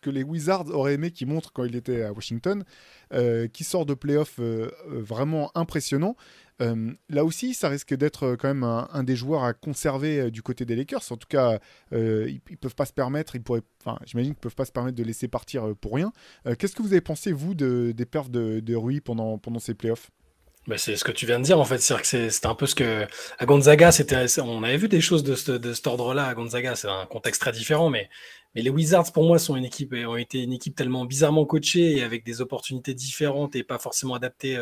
que les Wizards auraient aimé qu'il montre quand il était à Washington, euh, qui sort de playoffs vraiment impressionnant. Euh, là aussi, ça risque d'être euh, quand même un, des joueurs à conserver euh, du côté des Lakers. En tout cas, ils, ne peuvent pas se permettre, ils pourraient, enfin, j'imagine qu'ils peuvent pas se permettre de laisser partir pour rien. Qu'est-ce que vous avez pensé vous de, des perfs de, Rui pendant ces playoffs? Bah, c'est ce que tu viens de dire en fait, c'est un peu ce que à Gonzaga, on avait vu des choses de, ce, de cet ordre-là à Gonzaga, c'est un contexte très différent, mais mais les Wizards pour moi sont une équipe ont été une équipe tellement bizarrement coachée et avec des opportunités différentes et pas forcément adaptées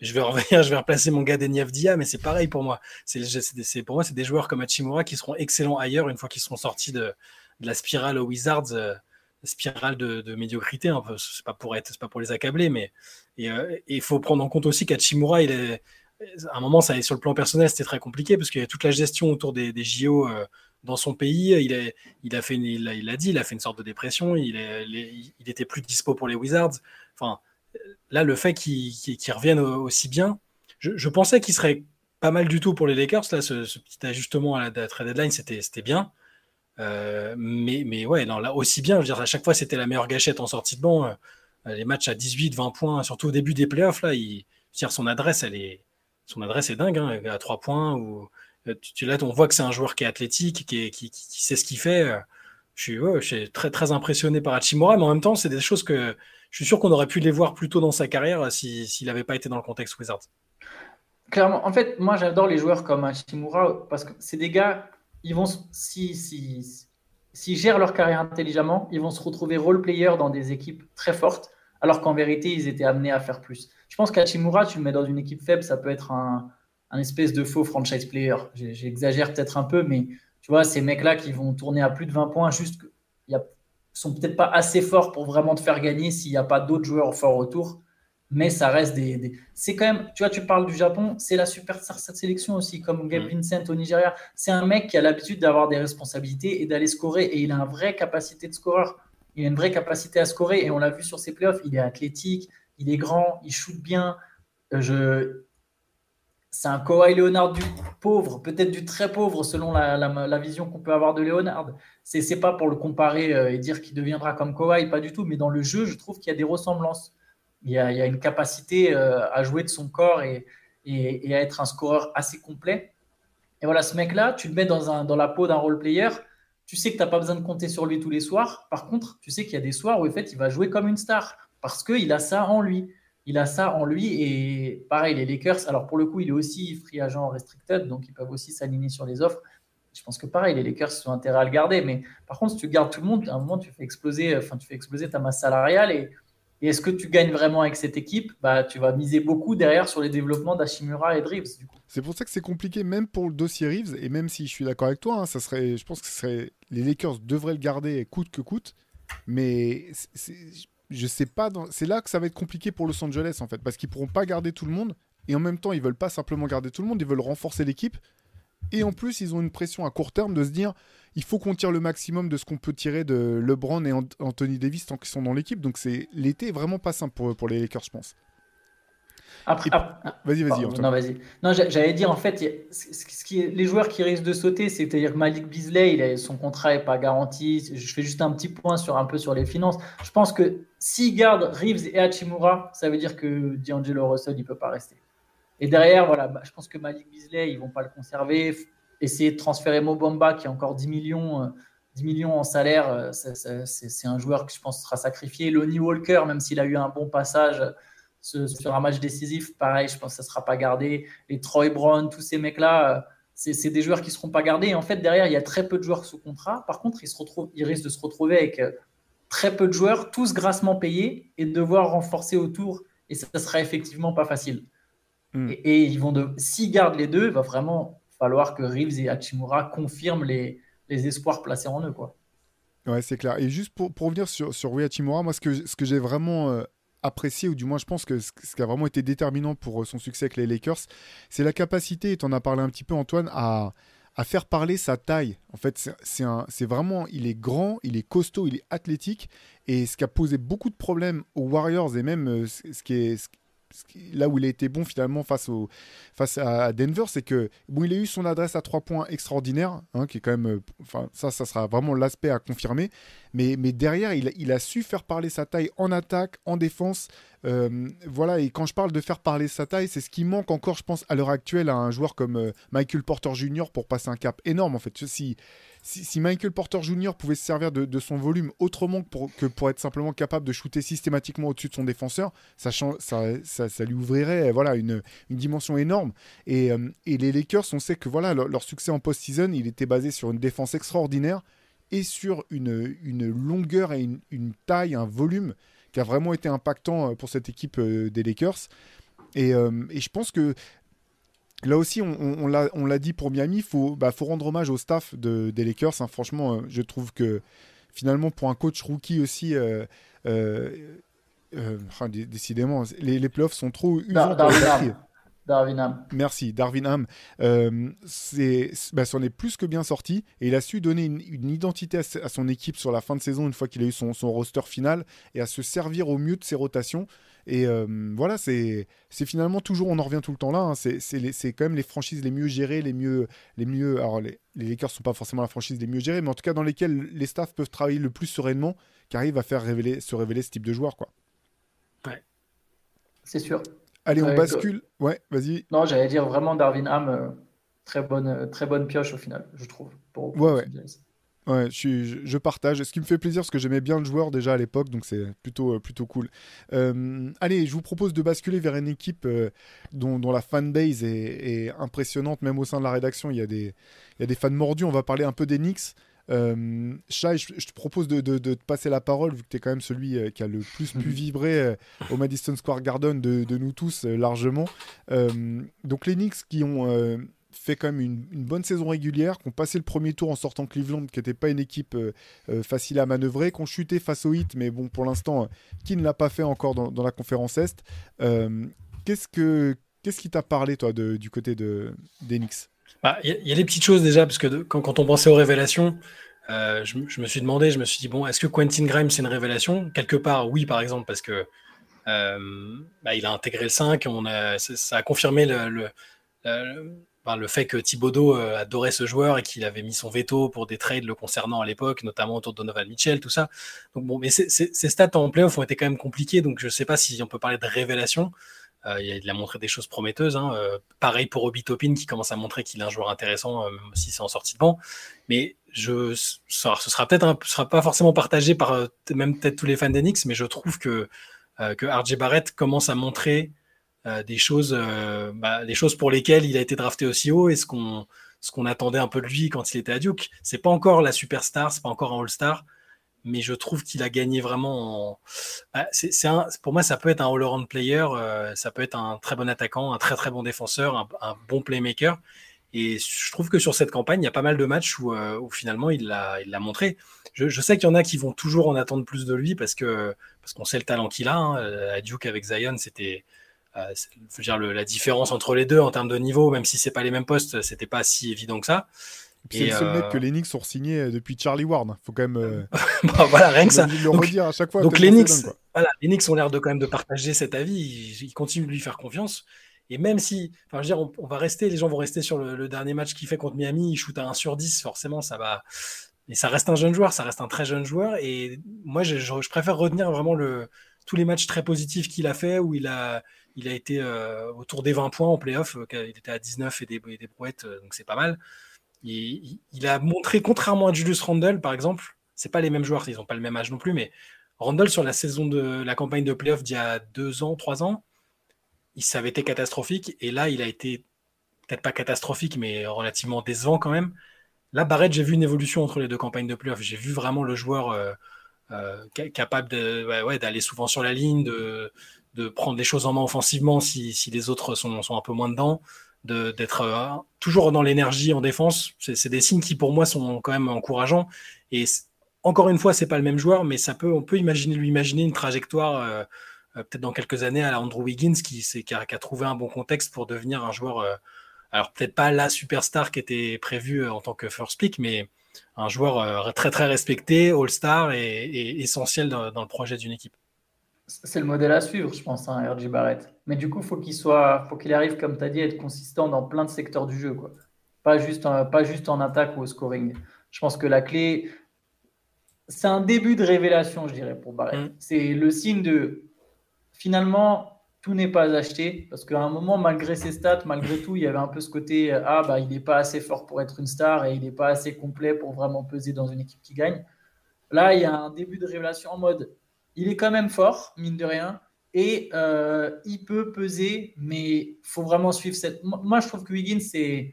je vais revenir, je vais replacer mon gars Denief Dia, mais c'est pareil pour moi. C'est, pour moi, c'est des joueurs comme Hachimura qui seront excellents ailleurs une fois qu'ils seront sortis de, la spirale aux Wizards, euh, spirale de, médiocrité. Peu. C'est pas pour les accabler, mais euh, il faut prendre en compte aussi qu'Hachimura, à un moment, ça sur le plan personnel, c'était très compliqué parce qu'il y a toute la gestion autour des, JO. Euh, dans son pays, il, a fait, il, a, dit, il a fait une sorte de dépression. Il, il était plus dispo pour les Wizards. Enfin, là, le fait qu'ils reviennent aussi bien, je, pensais qu'il serait pas mal du tout pour les Lakers. Là, ce, petit ajustement à la, trade deadline, c'était bien. Euh, mais, mais ouais, non, là aussi bien. Je veux dire, à chaque fois, c'était la meilleure gâchette en sortie de banc. Euh, les matchs à 18, 20 points, surtout au début des playoffs, là, son adresse, elle est, son adresse est dingue, hein, à 3 points. Ou, euh, tu, là, on voit que c'est un joueur qui est athlétique, qui, sait ce qu'il fait. Je suis, je suis, très, très impressionné par Hachimura, mais en même temps, c'est des choses que je suis sûr qu'on aurait pu les voir plus tôt dans sa carrière euh, s'il n'avait pas été dans le contexte Wizards. Clairement, en fait, moi j'adore les joueurs comme Hachimura parce que c'est des gars, ils vont, si, si, s'ils gèrent leur carrière intelligemment, ils vont se retrouver role-player dans des équipes très fortes, alors qu'en vérité, ils étaient amenés à faire plus. Je pense qu'Hachimura, tu le mets dans une équipe faible, ça peut être un, un espèce de faux franchise player. J'exagère peut-être un peu, mais tu vois, ces mecs-là qui vont tourner à plus de 20 points, juste il y a sont peut-être pas assez forts pour vraiment te faire gagner s'il n'y a pas d'autres joueurs forts autour. Mais ça reste des. C'est quand même, tu vois, tu parles du Japon, c'est la super cette sélection aussi, comme Gabe mm. Vincent au Nigeria. C'est un mec qui a l'habitude d'avoir des responsabilités et d'aller scorer. Et il a une vraie capacité de scoreur. Il a une vraie capacité à scorer. Et on l'a vu sur ses playoffs. Il est athlétique, il est grand, il shoot bien. Euh, je, c'est un Kawhi Leonard du pauvre, peut-être du très pauvre selon la, vision qu'on peut avoir de Leonard. C'est, c'est pas pour le comparer euh, et dire qu'il deviendra comme Kawhi, pas du tout, mais dans le jeu, je trouve qu'il y a des ressemblances. Il y a, une capacité euh, à jouer de son corps et, à être un scoreur assez complet. Et voilà, ce mec-là, tu le mets dans, la peau d'un role player. Tu sais que tu n'as pas besoin de compter sur lui tous les soirs. Par contre, tu sais qu'il y a des soirs où en fait, il va jouer comme une star parce qu'il a ça en lui il a ça en lui. Et pareil, les Lakers, alors pour le coup, il est aussi free agent restricted, donc ils peuvent aussi s'aligner sur les offres. je pense que pareil, les Lakers ont intérêt à le garder. Mais par contre, si tu gardes tout le monde, à un moment, tu fais exploser, enfin, tu fais exploser ta masse salariale. Et, est-ce que tu gagnes vraiment avec cette équipe? Bah, Tu vas miser beaucoup derrière sur les développements d'Ashimura et de Reeves. C'est pour ça que c'est compliqué, même pour le dossier Reeves. Et même si je suis d'accord avec toi, hein, ça serait, je pense que les Lakers devraient le garder coûte que coûte. Mais je sais pas. C'est là que ça va être compliqué pour Los Angeles, en fait. Parce qu'ils pourront pas garder tout le monde. Et en même temps, ils veulent pas simplement garder tout le monde, ils veulent renforcer l'équipe. Et en plus, ils ont une pression à court terme de se dire il faut qu'on tire le maximum de ce qu'on peut tirer de LeBron et Anthony Davis tant qu'ils sont dans l'équipe. Donc c'est l'été vraiment pas simple pour, pour les Lakers, je pense. Après, vas-y, vas-y. Non, vas-y. Non, j'allais dire en fait, ce qui est, les joueurs qui risquent de sauter, c'est-à-dire Malik Beasley, il son contrat est pas garanti. Je fais juste un petit point sur un peu sur les finances. Je pense que s'il garde Reeves et Hachimura, ça veut dire que D'Angelo Russell il peut pas rester. Et derrière, voilà, bah, je pense que Malik Beasley, ils vont pas le conserver. Essayer de transférer Mobamba, qui a encore 10 millions, 10 euh, millions en salaire, euh, c'est un joueur que je pense sera sacrifié. Lonnie Walker, même s'il a eu un bon passage sur un match décisif, pareil, je pense que ça ne sera pas gardé. Les Troy Brown, tous ces mecs-là, euh, c'est des joueurs qui ne seront pas gardés. Et en fait, derrière, il y a très peu de joueurs sous contrat. Par contre, ils, se retrouvent, ils risquent de se retrouver avec très peu de joueurs, tous grassement payés, et devoir renforcer autour. Et ça ne sera effectivement pas facile. Mm. Et, ils vont de, s'ils gardent les deux, il va vraiment falloir que Reeves et Hachimura confirment les, les espoirs placés en eux. Quoi. Ouais, c'est clair. Et juste pour, pour revenir sur, sur Rui Hachimura, moi, ce que, ce que j'ai vraiment euh, apprécié, ou du moins je pense que ce, qui a vraiment été déterminant pour euh, son succès avec les Lakers, c'est la capacité, et tu en as parlé un petit peu Antoine, à, faire parler sa taille. En fait, c'est vraiment, il est grand, il est costaud, il est athlétique, et ce qui a posé beaucoup de problèmes aux Warriors, et même euh, ce qui est là où il a été bon finalement face, au, face à Denver, c'est que bon, il a eu son adresse à trois points extraordinaire, hein, qui est quand même, euh, enfin ça, ça sera vraiment l'aspect à confirmer. Mais, mais derrière, il, il, a su faire parler sa taille en attaque, en défense. Euh, voilà, et quand je parle de faire parler sa taille, c'est ce qui manque encore, je pense, à l'heure actuelle à un joueur comme euh, Michael Porter Jr. pour passer un cap énorme. En fait, si si, Michael Porter Jr. pouvait se servir de, son volume autrement que pour, être simplement capable de shooter systématiquement au-dessus de son défenseur, ça, ça, ça, lui ouvrirait voilà, une, une dimension énorme. Et, euh, et, les Lakers, on sait que voilà, leur, succès en post-season, il était basé sur une défense extraordinaire et sur une, une longueur et une, une, taille, un volume qui a vraiment été impactant euh, pour cette équipe euh, des Lakers. Et, et, je pense que Là aussi, on, on l'a dit pour Miami, il faut, bah, faut rendre hommage au staff de, des Lakers. Hein. Franchement, euh, je trouve que finalement, pour un coach rookie aussi, euh, euh, décidément, les, les, playoffs sont trop usants Darwin Ham. Merci, Darwin Ham. Euh, c'est, bah, c'en est plus que bien sorti et il a su donner une, identité à, son équipe sur la fin de saison une fois qu'il a eu son, son, roster final et à se servir au mieux de ses rotations. Et euh, voilà, c'est, c'est finalement toujours, on en revient tout le temps là, hein, c'est, c'est, c'est quand même les franchises les mieux gérées, les mieux. Les mieux alors, les, les Lakers ne sont pas forcément la franchise les mieux gérées, mais en tout cas dans lesquelles les staffs peuvent travailler le plus sereinement, qui arrivent à faire révéler, se révéler ce type de joueur. Quoi. Ouais, c'est sûr. Allez, on bascule. Ouais, vas-y. Non, j'allais dire vraiment Darwin Ham, euh, très, bonne, euh, très bonne pioche au final, je trouve. Pour, ouais, ouais. Ouais, je, je, partage. Ce qui me fait plaisir, parce que j'aimais bien le joueur déjà à l'époque, donc c'est plutôt, euh, plutôt cool. allez, je vous propose de basculer vers une équipe dont, dont, la fanbase est, est, impressionnante, même au sein de la rédaction. Il y a des, il y a des fans mordus. On va parler un peu des Knicks. Euh, Shai, je, te propose de, te passer la parole, vu que tu es quand même celui euh, qui a le plus pu vibrer euh, au Madison Square Garden de, nous tous largement. donc les Knicks qui ont fait quand même une, bonne saison régulière, qui ont passé le premier tour en sortant Cleveland, qui n'était pas une équipe facile à manœuvrer, qui ont chuté face au Heat, mais bon, pour l'instant, qui ne l'a pas fait encore dans, la conférence Est. qu'est-ce, que, qu'est-ce qui t'a parlé, toi, du côté de, des Bah, il y, a des petites choses déjà, parce que quand, on pensait aux révélations, euh, je, me suis demandé, je me suis dit, bon, est-ce que Quentin Grimes, c'est une révélation? Quelque part, oui, par exemple, parce que euh, bah, il a intégré le 5, on a, ça, a confirmé le, le, fait que Thibodeau euh, adorait ce joueur et qu'il avait mis son veto pour des trades le concernant à l'époque, notamment autour de Donovan Mitchell, tout ça. Donc bon, mais ces stats en playoff ont été quand même compliqués, donc je ne sais pas si on peut parler de révélation. Euh, il, a, montré des choses prometteuses. Hein. Euh, pareil pour Obi Topin qui commence à montrer qu'il est un joueur intéressant, euh, même si c'est en sortie de banc. Mais je, ce sera peut-être sera pas forcément partagé par même peut-être tous les fans d'Enix, mais je trouve que que RJ Barrett commence à montrer des choses, bah, des choses pour lesquelles il a été drafté aussi haut et ce qu'on ce qu'on attendait un peu de lui quand il était à Duke. C'est pas encore la superstar, c'est pas encore un All-Star, mais je trouve qu'il a gagné vraiment. En... Ah, c'est, pour moi, ça peut être un all-around player, euh, ça peut être un très bon attaquant, un très très bon défenseur, un, bon playmaker. Et je trouve que sur cette campagne, il y a pas mal de matchs où, euh, finalement il l'a, montré. Je, sais qu'il y en a qui vont toujours en attendre plus de lui parce que parce qu'on sait le talent qu'il a. Hein. À Duke avec Zion, c'était euh, dire, la différence entre les deux en termes de niveau, même si c'est pas les mêmes postes, c'était pas si évident que ça. C'est le seul mec euh, que les Knicks ont signé euh, depuis Charlie Ward. Faut quand même. bah, voilà, rien que ça. Le donc, redire à chaque fois. Donc les Knicks, voilà, les Knicks ont l'air de quand même de partager cet avis. Ils, continuent de lui faire confiance. Et même si, enfin, je veux dire, on, va rester, les gens vont rester sur le, dernier match qu'il fait contre Miami. Il shoot à 1 sur 10, forcément, ça va. Mais ça reste un jeune joueur, ça reste un très jeune joueur. Et moi, je, je préfère retenir vraiment le, tous les matchs très positifs qu'il a fait où il a, il a été euh, autour des 20 points en playoff. Euh, il était à 19 et des, des brouettes, euh, donc c'est pas mal. Il, a montré, contrairement à Julius Randle, par exemple, c'est pas les mêmes joueurs, ils n'ont pas le même âge non plus, mais Randle, sur la saison de la campagne de playoff d'il y a deux ans, trois ans, il, ça avait été catastrophique. Et là, il a été peut-être pas catastrophique, mais relativement décevant quand même. Là, Barrett, j'ai vu une évolution entre les deux campagnes de playoff. J'ai vu vraiment le joueur capable d'aller souvent sur la ligne, de, prendre les choses en main offensivement si, les autres sont, un peu moins dedans, d'être euh, toujours dans l'énergie en défense. C'est des signes qui pour moi sont quand même encourageants. Et encore une fois, c'est pas le même joueur, mais ça peut, on peut imaginer lui imaginer une trajectoire euh, euh, peut-être dans quelques années à la Andrew Wiggins qui, a, qui, a, trouvé un bon contexte pour devenir un joueur. alors peut-être pas la superstar qui était prévue en tant que first pick, mais un joueur très très respecté, all-star et, essentiel dans le projet d'une équipe c'est le modèle à suivre, je pense, hein, RJ Barrett. Mais du coup, faut qu'il soit, faut qu'il arrive, comme tu as dit, à être consistant dans plein de secteurs du jeu, quoi. Pas juste, en, pas juste en attaque ou au scoring. Je pense que la clé, c'est un début de révélation, je dirais, pour Barrett. Mm. C'est le signe de, finalement, tout n'est pas acheté, parce qu'à un moment, malgré ses stats, malgré tout, il y avait un peu ce côté, ah, bah, il n'est pas assez fort pour être une star et il n'est pas assez complet pour vraiment peser dans une équipe qui gagne. Là, il y a un début de révélation en mode, il est quand même fort, mine de rien. Et euh, il peut peser, mais il faut vraiment suivre cette. Moi, je trouve que Wiggins, c'est.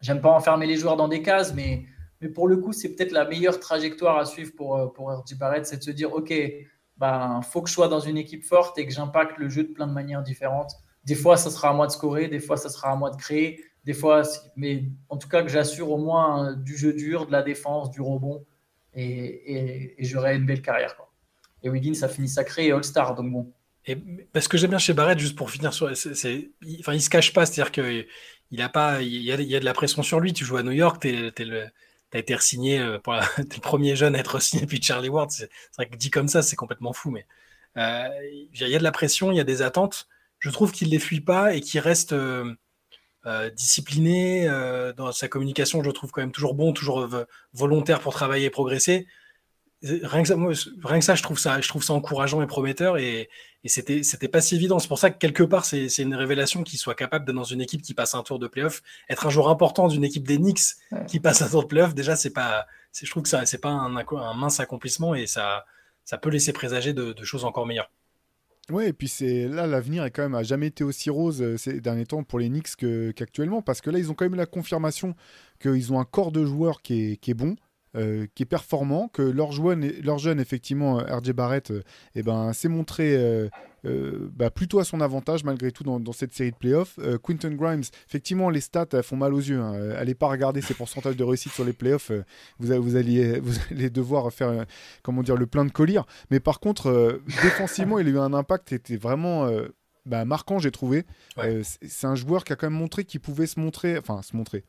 J'aime pas enfermer les joueurs dans des cases, mais, pour le coup, c'est peut-être la meilleure trajectoire à suivre pour, euh, pour Barrett, c'est de se dire OK, ben, faut que je sois dans une équipe forte et que j'impacte le jeu de plein de manières différentes. Des fois, ça sera à moi de scorer, des fois, ça sera à moi de créer, des fois, mais en tout cas, que j'assure au moins du jeu dur, de la défense, du rebond, et, j'aurai une belle carrière. Et Wiggins a fini sacré et All-Star. Donc bon. Et parce que j'aime bien chez Barrett, juste pour finir sur. c'est enfin, il se cache pas, c'est-à-dire qu'il il a pas, il y a, de la pression sur lui. Tu joues à New York, tu as été signé euh, pour le premier jeune à être signé depuis Charlie Ward. C'est vrai que dit comme ça, c'est complètement fou, mais euh, il y a de la pression, il y a des attentes. Je trouve qu'il les fuit pas et qu'il reste euh, discipliné dans sa communication. Je le trouve quand même toujours bon, toujours volontaire pour travailler et progresser rien que, ça, rien que ça, je trouve ça, je trouve ça encourageant et prometteur. Et, et c'était, c'était pas si évident. C'est pour ça que quelque part, c'est, c'est une révélation qu'il soit capable d'être dans une équipe qui passe un tour de playoff, être un joueur important d'une équipe des Knicks qui passe un tour de playoff. Déjà, c'est pas, c'est, je trouve que ça, c'est pas un, un, mince accomplissement et ça, ça peut laisser présager de, de choses encore meilleures. Ouais, et puis c'est là l'avenir est quand même a jamais été aussi rose euh, ces derniers temps pour les Knicks qu'actuellement parce que là ils ont quand même la confirmation qu'ils ont un corps de joueurs qui est, qui est bon, euh, qui est performant, que leur jeune, leur jeune effectivement, euh, RJ Barrett, euh, eh ben, s'est montré bah, plutôt à son avantage malgré tout dans, cette série de playoffs. Quinton Grimes, effectivement, les stats font mal aux yeux. Hein. Allez pas regarder ses pourcentages de réussite sur les playoffs. vous, vous, alliez, vous allez devoir faire comment dire, le plein de collier. Mais par contre, défensivement, il a eu un impact qui était vraiment. Bah, marquant, j'ai trouvé. c'est un joueur qui a quand même montré qu'il pouvait se montrer, enfin se montrer,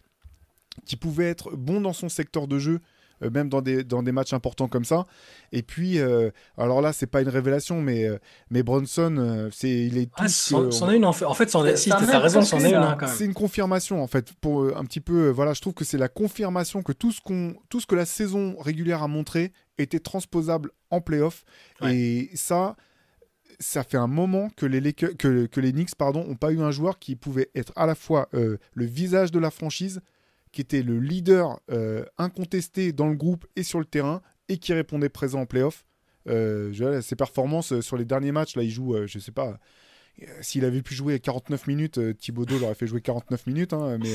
qui pouvait être bon dans son secteur de jeu, euh, même dans des, dans des matchs importants comme ça. Et puis, euh, alors là, c'est pas une révélation, mais, euh, mais Bronson, c'est, il est. Ah, c'en est une en fait. En fait, si, t'as raison, c'en est une hein, C'est une confirmation en fait. Pour un petit peu, voilà, je trouve que c'est la confirmation que tout ce, qu'on, tout ce que la saison régulière a montré était transposable en playoff. Et ça ça fait un moment que les, que, que les Knicks pardon, ont pas eu un joueur qui pouvait être à la fois le visage de la franchise, qui était le leader euh, incontesté dans le groupe et sur le terrain et qui répondait présent en playoff. Euh, ses performances euh, sur les derniers matchs, là, il joue, euh, je sais pas, s'il avait pu jouer 49 minutes, Thibaudot l'aurait fait jouer 49 minutes, hein, mais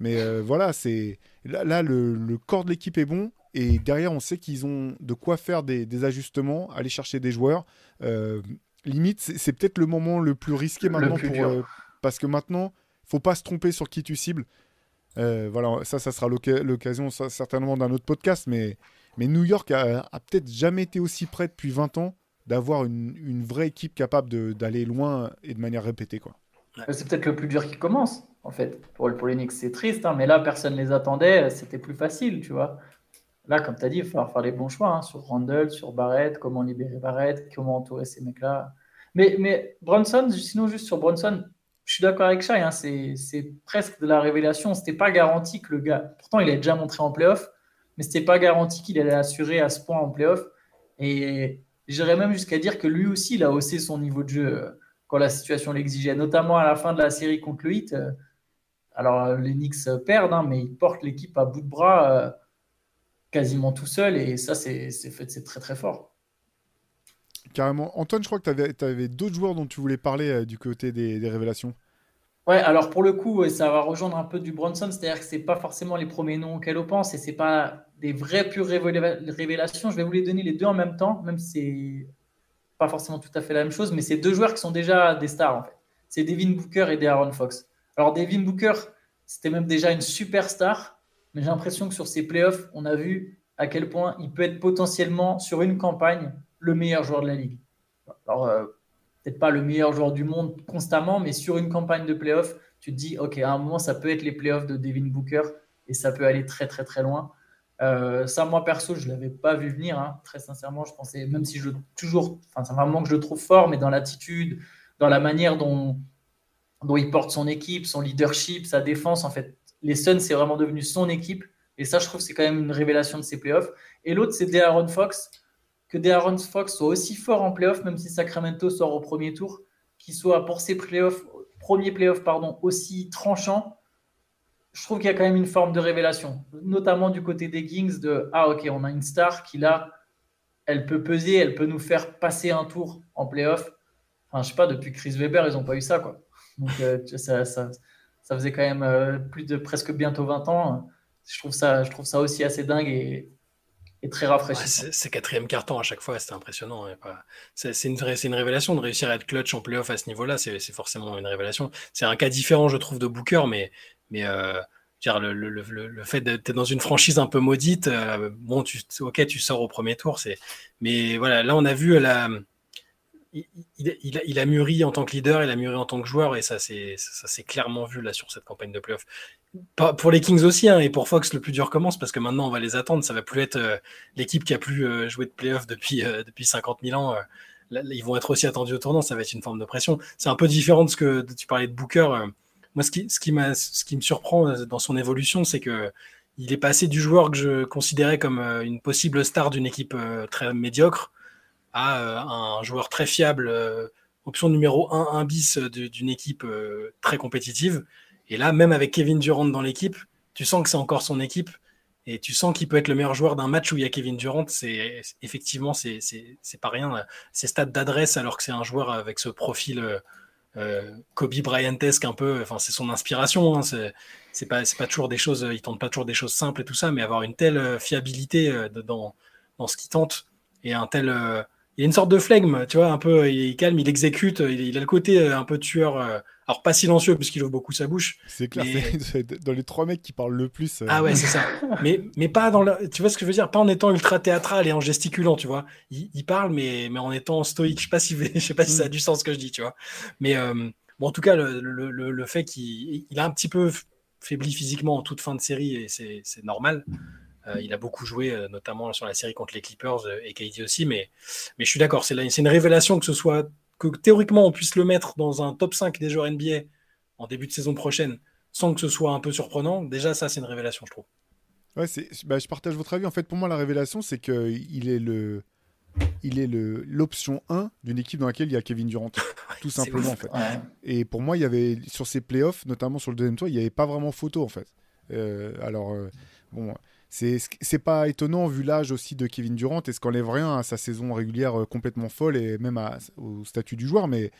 Mais euh, voilà, c'est là, là, le, le corps de l'équipe est bon. Et derrière, on sait qu'ils ont de quoi faire des, des ajustements, aller chercher des joueurs. Euh, limite, c'est peut-être le moment le plus risqué maintenant pour, euh, parce que maintenant, faut pas se tromper sur qui tu cibles. Euh, voilà, ça, ça sera l'oc- l'occasion certainement d'un autre podcast, mais, mais New York a, peut-être jamais été aussi près depuis 20 ans d'avoir une, vraie équipe capable d'aller loin et de manière répétée. Quoi. C'est peut-être le plus dur qui commence, en fait. Pour, pour les Knicks, c'est triste, hein, mais là, personne ne les attendait, c'était plus facile, tu vois. Là, comme tu as dit, il va falloir faire les bons choix hein, sur Randall, sur Barrett, comment libérer Barrett, comment entourer ces mecs-là. Mais, mais Brunson, sinon, juste sur Brunson, je suis d'accord avec hein, c'est c'est presque de la révélation. C'était pas garanti que le gars. Pourtant, il a déjà montré en playoff, mais c'était pas garanti qu'il allait assurer à ce point en playoff. Et j'irais même jusqu'à dire que lui aussi, il a haussé son niveau de jeu euh, quand la situation l'exigeait, notamment à la fin de la série contre le Heat. euh, Alors, euh, les Knicks perdent, hein, mais ils portent l'équipe à bout de bras quasiment tout seul, et ça, c'est très très fort. Carrément. Antoine, je crois que tu avais, d'autres joueurs dont tu voulais parler du côté des révélations. Alors pour le coup, ça va rejoindre un peu du Bronson, c'est-à-dire que c'est pas forcément les premiers noms auxquels on pense et c'est pas des vraies pures révéla- révélations. Je vais vous les donner les deux en même temps, même si c'est pas forcément tout à fait la même chose, mais c'est deux joueurs qui sont déjà des stars en fait. C'est Devin Booker et De'Aaron Fox. Alors Devin Booker, c'était même déjà une superstar, mais j'ai l'impression que sur ces playoffs, on a vu à quel point il peut être potentiellement sur une campagne le meilleur joueur de la ligue. Euh, peut-être pas le meilleur joueur du monde constamment, mais sur une campagne de playoff, tu te dis, OK, à un moment, ça peut être les playoffs de Devin Booker et ça peut aller très, très, très loin. Euh, ça, moi, perso, je ne l'avais pas vu venir, hein, très sincèrement. Je pensais, même si je toujours, enfin, c'est vraiment que je le trouve fort, mais dans l'attitude, dans la manière dont, dont il porte son équipe, son leadership, sa défense, en fait, les Suns, c'est vraiment devenu son équipe. Et ça, je trouve, c'est quand même une révélation de ces playoffs. Et l'autre, c'est De'Aaron Fox que De'Aaron Fox soit aussi fort en playoff, même si Sacramento sort au premier tour, qu'il soit pour ses playoffs, premiers playoffs pardon, aussi tranchant, je trouve qu'il y a quand même une forme de révélation, notamment du côté des Kings de ah ok on a une star qui là, elle peut peser, elle peut nous faire passer un tour en playoff. Enfin je sais pas depuis Chris Weber ils n'ont pas eu ça quoi. Donc euh, ça, ça, faisait quand même euh, plus de presque bientôt 20 ans. Je trouve ça, je trouve ça aussi assez dingue et et très rafraîchissant. Ouais, c'est quatrième carton à chaque fois, c'était impressionnant. C'est une, une révélation de réussir à être clutch en playoff à ce niveau-là, c'est forcément une révélation. C'est un cas différent, je trouve, de Booker, mais, mais euh, dire, le, le, le, le, fait d'être dans une franchise un peu maudite, euh, bon, tu, ok, tu sors au premier tour, mais voilà, là on a vu la. Il, a, mûri en tant que leader, il a mûri en tant que joueur, et ça s'est clairement vu là sur cette campagne de playoff pour les Kings aussi, hein, et pour Fox, le plus dur commence parce que maintenant on va les attendre. Ça va plus être euh, l'équipe qui a plus euh, joué de playoff depuis, euh, depuis 50 000 ans. Ils vont être aussi attendus au tournant. Ça va être une forme de pression. C'est un peu différent de ce que tu parlais de Booker. moi, ce qui, ce, qui ce qui me surprend dans son évolution, c'est que il est passé du joueur que je considérais comme une possible star d'une équipe très médiocre à un joueur très fiable, option numéro 1, 1 bis d'une équipe très compétitive. Et là, même avec Kevin Durant dans l'équipe, tu sens que c'est encore son équipe et tu sens qu'il peut être le meilleur joueur d'un match où il y a Kevin Durant. C'est effectivement, c'est pas rien. Ces stats d'adresse, alors que c'est un joueur avec ce profil euh, Kobe Bryantesque un peu. C'est son inspiration. Hein, c'est pas, toujours des choses. Il tente pas toujours des choses simples et tout ça, mais avoir une telle fiabilité dans, dans ce qu'il tente et un tel euh, il y a une sorte de flegme, tu vois, un peu, il est calme, il exécute, il, il a le côté un peu tueur, euh, alors pas silencieux puisqu'il ouvre beaucoup sa bouche. C'est clair, mais... c'est dans les trois mecs qui parlent le plus. Euh... Ah ouais, c'est ça. mais, mais pas dans le, tu vois ce que je veux dire, pas en étant ultra théâtral et en gesticulant, tu vois. Il, il parle, mais, mais en étant stoïque. Je sais pas si, je sais pas si ça a du sens ce que je dis, tu vois. Mais euh, bon, en tout cas, le, le, le, le fait qu'il il a un petit peu faibli physiquement en toute fin de série et c'est normal. Euh, il a beaucoup joué, euh, notamment sur la série contre les Clippers euh, et KD aussi, mais, mais je suis d'accord, c'est une révélation que ce soit que théoriquement on puisse le mettre dans un top 5 des joueurs NBA en début de saison prochaine sans que ce soit un peu surprenant. Déjà, ça, c'est une révélation, je trouve. Ouais, bah, je partage votre avis. En fait, pour moi, la révélation, c'est qu'il est le. Il est l'option 1 d'une équipe dans laquelle il y a Kevin Durant, tout simplement en fait. Ouais. Et pour moi, il y avait sur ces playoffs, notamment sur le deuxième tour, il n'y avait pas vraiment photo en fait. Euh, alors bon, c'est pas étonnant vu l'âge aussi de Kevin Durant et ce qu'enlève rien à sa saison régulière complètement folle et même à, au statut du joueur. Mais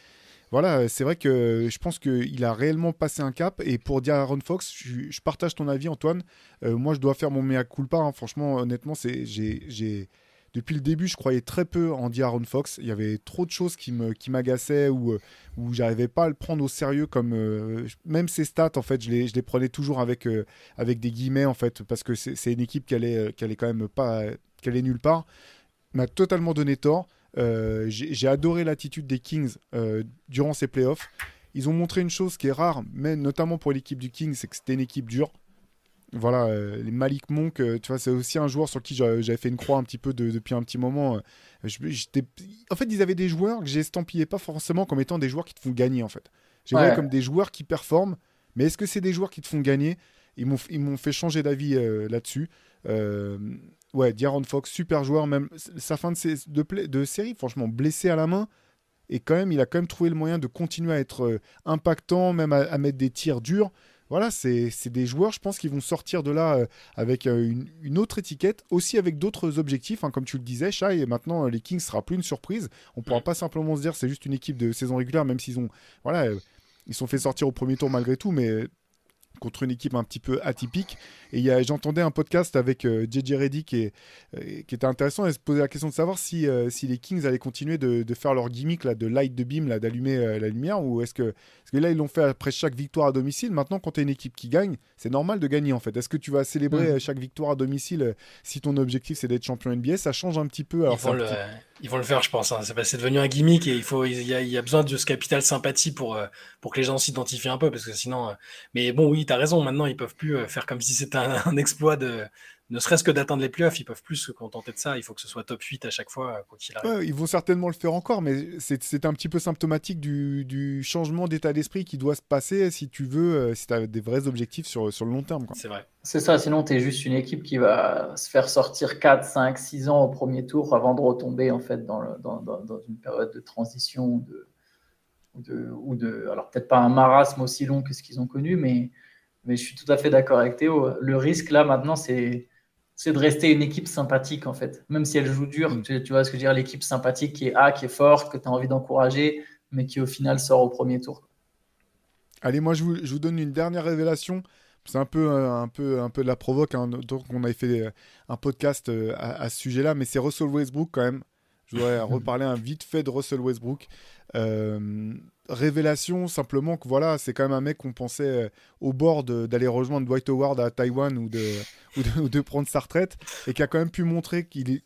voilà, c'est vrai que je pense qu'il a réellement passé un cap. Et pour dire Aaron Fox, je, partage ton avis, Antoine. Euh, moi, je dois faire mon mea culpa. Hein. Franchement, honnêtement, j'ai, depuis le début, je croyais très peu en Aaron Fox. Il y avait trop de choses qui, me, qui m'agaçaient ou où j'arrivais pas à le prendre au sérieux. Comme euh, même ses stats, en fait, je les, je les prenais toujours avec, euh, avec des guillemets, en fait, parce que c'est, une équipe qui allait, qui allait quand même pas, qui allait nulle part. M'a totalement donné tort. Euh, j'ai adoré l'attitude des Kings euh, durant ces playoffs. Ils ont montré une chose qui est rare, mais notamment pour l'équipe du Kings, c'est que c'était une équipe dure. Voilà, euh, les Malik Monk, tu vois, c'est aussi un joueur sur qui j'avais fait une croix un petit peu depuis un petit moment. en fait, ils avaient des joueurs que j'estampillais pas forcément comme étant des joueurs qui te font gagner, en fait. J'ai ouais. comme des joueurs qui performent, mais est-ce que c'est des joueurs qui te font gagner? Ils m'ont fait changer d'avis là-dessus. Ouais, D'Aaron Fox, super joueur, même sa fin de, de, série, franchement, blessé à la main. Et quand même, il a quand même trouvé le moyen de continuer à être euh, impactant, même à, mettre des tirs durs. Voilà, c'est des joueurs, je pense, qui vont sortir de là euh, avec euh, une, autre étiquette, aussi avec d'autres objectifs. Hein, comme tu le disais, Shai, et maintenant, les Kings sera plus une surprise. On ne pourra pas simplement se dire c'est juste une équipe de saison régulière, même s'ils ont. Voilà, ils sont fait sortir au premier tour malgré tout, mais contre une équipe un petit peu atypique. Et j'entendais un podcast avec JJ euh, Reddy qui, euh, qui était intéressant et se posait la question de savoir si, euh, si les Kings allaient continuer de, de, faire leur gimmick là, de light de beam, d'allumer la lumière, ou est-ce que, parce que là ils l'ont fait après chaque victoire à domicile. Maintenant, quand tu es une équipe qui gagne, c'est normal de gagner en fait. Est-ce que tu vas célébrer mm. chaque victoire à domicile si ton objectif c'est d'être champion NBA Ça change un petit peu. Alors, ils vont le faire, je pense. Hein. C'est devenu un gimmick et il, faut, il, y a, il y a besoin de ce capital sympathie pour, euh, pour que les gens s'identifient un peu. Parce que sinon. Euh, mais bon, oui, tu as raison. Maintenant, ils peuvent plus euh, faire comme si c'était un, exploit de, ne serait-ce que d'atteindre les playoffs, ils peuvent plus se contenter de ça. Il faut que ce soit top 8 à chaque fois, quoi qu'il arrive. ils vont certainement le faire encore, mais c'est un petit peu symptomatique du, changement d'état d'esprit qui doit se passer si tu veux, euh, si tu as des vrais objectifs sur, sur le long terme. C'est vrai. C'est ça, sinon tu es juste une équipe qui va se faire sortir 4, 5, 6 ans au premier tour avant de retomber en fait dans, dans, dans, une période de transition de, de, ou de alors peut-être pas un marasme aussi long que ce qu'ils ont connu, mais, mais je suis tout à fait d'accord avec Théo. Le risque là maintenant, c'est c'est de rester une équipe sympathique en fait. Même si elle joue dur, mm. tu, vois ce que je veux dire, l'équipe sympathique qui est A, qui est forte, que tu as envie d'encourager, mais qui au final sort au premier tour. Allez, moi je vous, donne une dernière révélation. C'est un peu, euh, un, peu, un peu de la provoque. Hein. Donc on avait fait euh, un podcast euh, à, à ce sujet-là, mais c'est Russell Westbrook quand même. Je voudrais reparler un vite fait de Russell Westbrook. Euh, révélation simplement que voilà, c'est quand même un mec qu'on pensait euh, au bord d'aller rejoindre Dwight Howard à Taïwan ou de, ou de, prendre sa retraite et qui a quand même pu montrer qu'il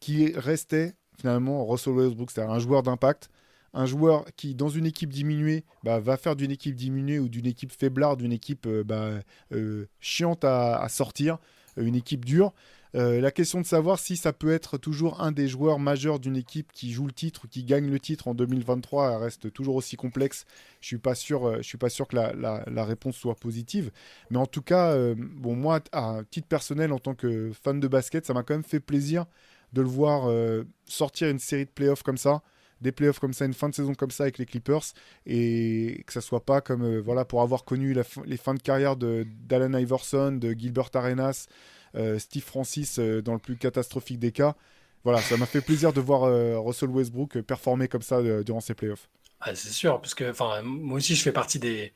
qui restait finalement Russell Westbrook, c'est un joueur d'impact, un joueur qui dans une équipe diminuée bah, va faire d'une équipe diminuée ou d'une équipe faiblarde, d'une équipe euh, bah, chiante à, sortir, une équipe dure. Euh, la question de savoir si ça peut être toujours un des joueurs majeurs d'une équipe qui joue le titre ou qui gagne le titre en 2023 reste toujours aussi complexe. Je suis pas sûr, euh, je suis pas sûr que la, réponse soit positive. Mais en tout cas, euh, bon moi, à titre personnel, en tant que fan de basket, ça m'a quand même fait plaisir de le voir sortir une série de playoffs comme ça des playoffs comme ça, une fin de saison comme ça avec les Clippers, et que ça soit pas comme voilà pour avoir connu les fins de carrière de Iverson, de Gilbert Arenas, Steve Francis euh, dans le plus catastrophique des cas. Voilà, ça m'a fait plaisir de voir euh, Russell Westbrook performer comme ça durant ces playoffs. Ah, c'est sûr, parce que moi aussi je fais partie des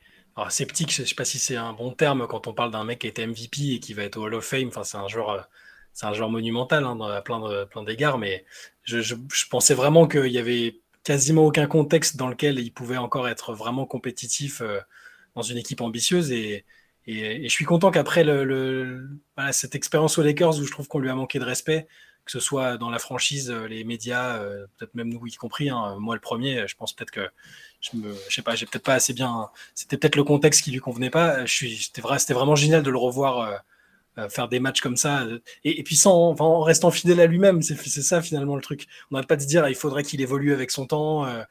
sceptiques, je ne sais pas si c'est un bon terme quand on parle d'un mec qui a été MVP et qui va être au Hall of Fame. C'est un joueur, c'est un joueur monumental hein, à plein plein d'égards, mais je, je, pensais vraiment qu'il y avait quasiment aucun contexte dans lequel il pouvait encore être vraiment compétitif dans une équipe ambitieuse et, et, je suis content qu'après le, cette expérience aux Lakers où je trouve qu'on lui a manqué de respect, que ce soit dans la franchise, euh, les médias, euh, peut-être même nous y compris, hein, moi le premier, je pense peut-être que je me, sais pas, j'ai peut-être pas assez bien, c'était peut-être le contexte qui lui convenait pas. Je suis, c'était vrai, c'était vraiment génial de le revoir euh, faire des matchs comme ça, et, puis sans, enfin, en restant fidèle à lui-même, c'est, ça finalement le truc. On n'arrête pas de dire, il faudrait qu'il évolue avec son temps. Euh,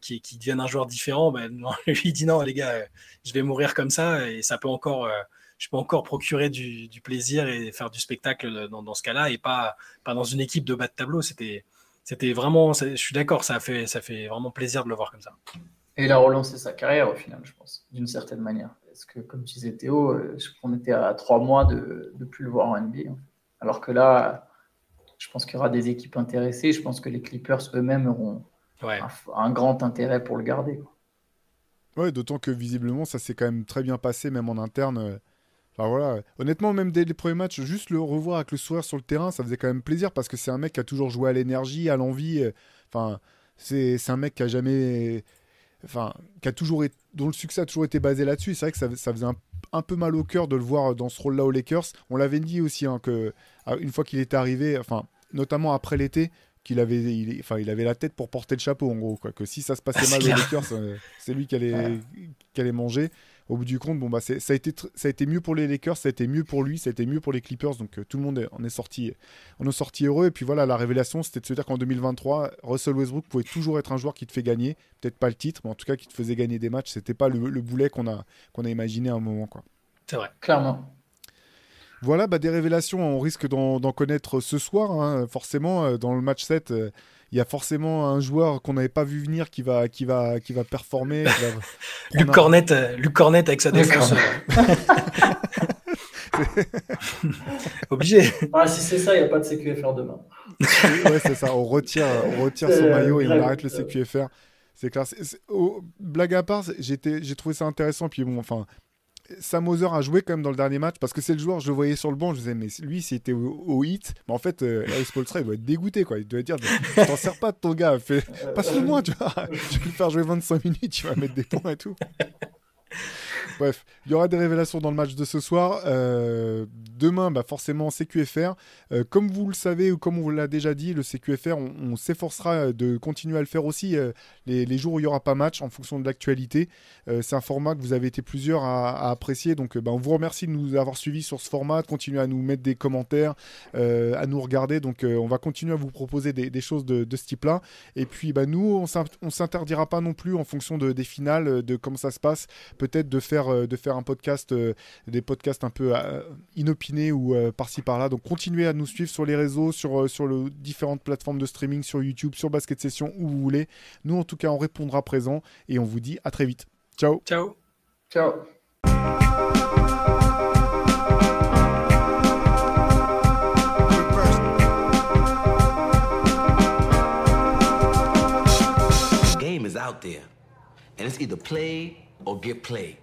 qui, qui, deviennent un joueur différent, ben, lui dit non les gars, je vais mourir comme ça et ça peut encore, euh, je peux encore procurer du, plaisir et faire du spectacle dans, ce cas-là et pas, dans une équipe de bas de tableau. C'était, c'était vraiment, je suis d'accord, ça fait, ça fait vraiment plaisir de le voir comme ça. Et il a relancé sa carrière au final, je pense, d'une certaine manière. Parce que comme tu disais Théo, euh, on était à trois mois de ne plus le voir en NBA. Alors que là, je pense qu'il y aura des équipes intéressées. Je pense que les Clippers eux-mêmes auront un, grand intérêt pour le garder. Ouais, d'autant que visiblement, ça s'est quand même très bien passé, même en interne. Enfin voilà, honnêtement, même dès les premiers matchs, juste le revoir avec le sourire sur le terrain, ça faisait quand même plaisir parce que c'est un mec qui a toujours joué à l'énergie, à l'envie. Enfin, c'est un mec qui a jamais. Enfin, qui a toujours été, dont le succès a toujours été basé là-dessus. C'est vrai que ça, ça faisait un, peu mal au cœur de le voir dans ce rôle-là aux Lakers. On l'avait dit aussi hein, que ah, une fois qu'il était arrivé, enfin, notamment après l'été, qu'il avait, il, enfin, il avait la tête pour porter le chapeau en gros. Quoi. Que si ça se passait mal aux Lakers, c'est lui qui allait, qui allait manger au bout du compte, bon, bah, ça, a été ça a été mieux pour les Lakers, ça a été mieux pour lui, ça a été mieux pour les Clippers. Donc euh, tout le monde en est sorti, on est sorti heureux. Et puis voilà, la révélation, c'était de se dire qu'en 2023, Russell Westbrook pouvait toujours être un joueur qui te fait gagner. Peut-être pas le titre, mais en tout cas qui te faisait gagner des matchs. C'était pas le, boulet qu'on a, qu'on a imaginé à un moment. Quoi. C'est vrai, clairement. Voilà, bah, des révélations, on risque d'en connaître ce soir. Hein, forcément, euh, dans le match 7, il y a forcément un joueur qu'on n'avait pas vu venir qui va, qui va, qui va performer. Luc, Cornet, euh, Luc Cornet avec sa défense. Obligé. Ah, si c'est ça, il n'y a pas de CQFR demain. ouais, c'est ça. On retire, on retire son maillot et on arrête le CQFR. C'est clair. blague à part, j'ai trouvé ça intéressant. Puis bon, enfin, Sam Hauser a joué quand même dans le dernier match parce que c'est le joueur, je le voyais sur le banc, je disais, mais lui, s'il était au, hit, mais en fait, euh, Harry il doit être dégoûté, quoi. Il doit dire, t'en sers pas de ton gars, fais, passe-le moi, tu vois. Je vais le faire jouer 25 minutes, tu vas mettre des points et tout. Bref, il y aura des révélations dans le match de ce soir. Euh, demain, bah forcément, CQFR. Euh, comme vous le savez ou comme on l'a déjà dit, le CQFR, on, s'efforcera de continuer à le faire aussi euh, les, jours où il n'y aura pas match en fonction de l'actualité. c'est un format que vous avez été plusieurs à, apprécier. Donc, bah, on vous remercie de nous avoir suivis sur ce format, de continuer à nous mettre des commentaires, à nous regarder. Donc, on va continuer à vous proposer des, choses de, ce type-là. Et puis, bah, nous, on s'interdira pas non plus en fonction de, des finales, de comment ça se passe, peut-être de faire euh, de faire un podcast, euh, des podcasts un peu euh, inopinés ou par-ci par-là. Donc continuez à nous suivre sur les réseaux, sur, sur les différentes plateformes de streaming, sur YouTube, sur Basket Session, où vous voulez. Nous, en tout cas, on répondra présent et on vous dit à très vite. Ciao. Ciao. Ciao. game is out there, and it's either play or get played.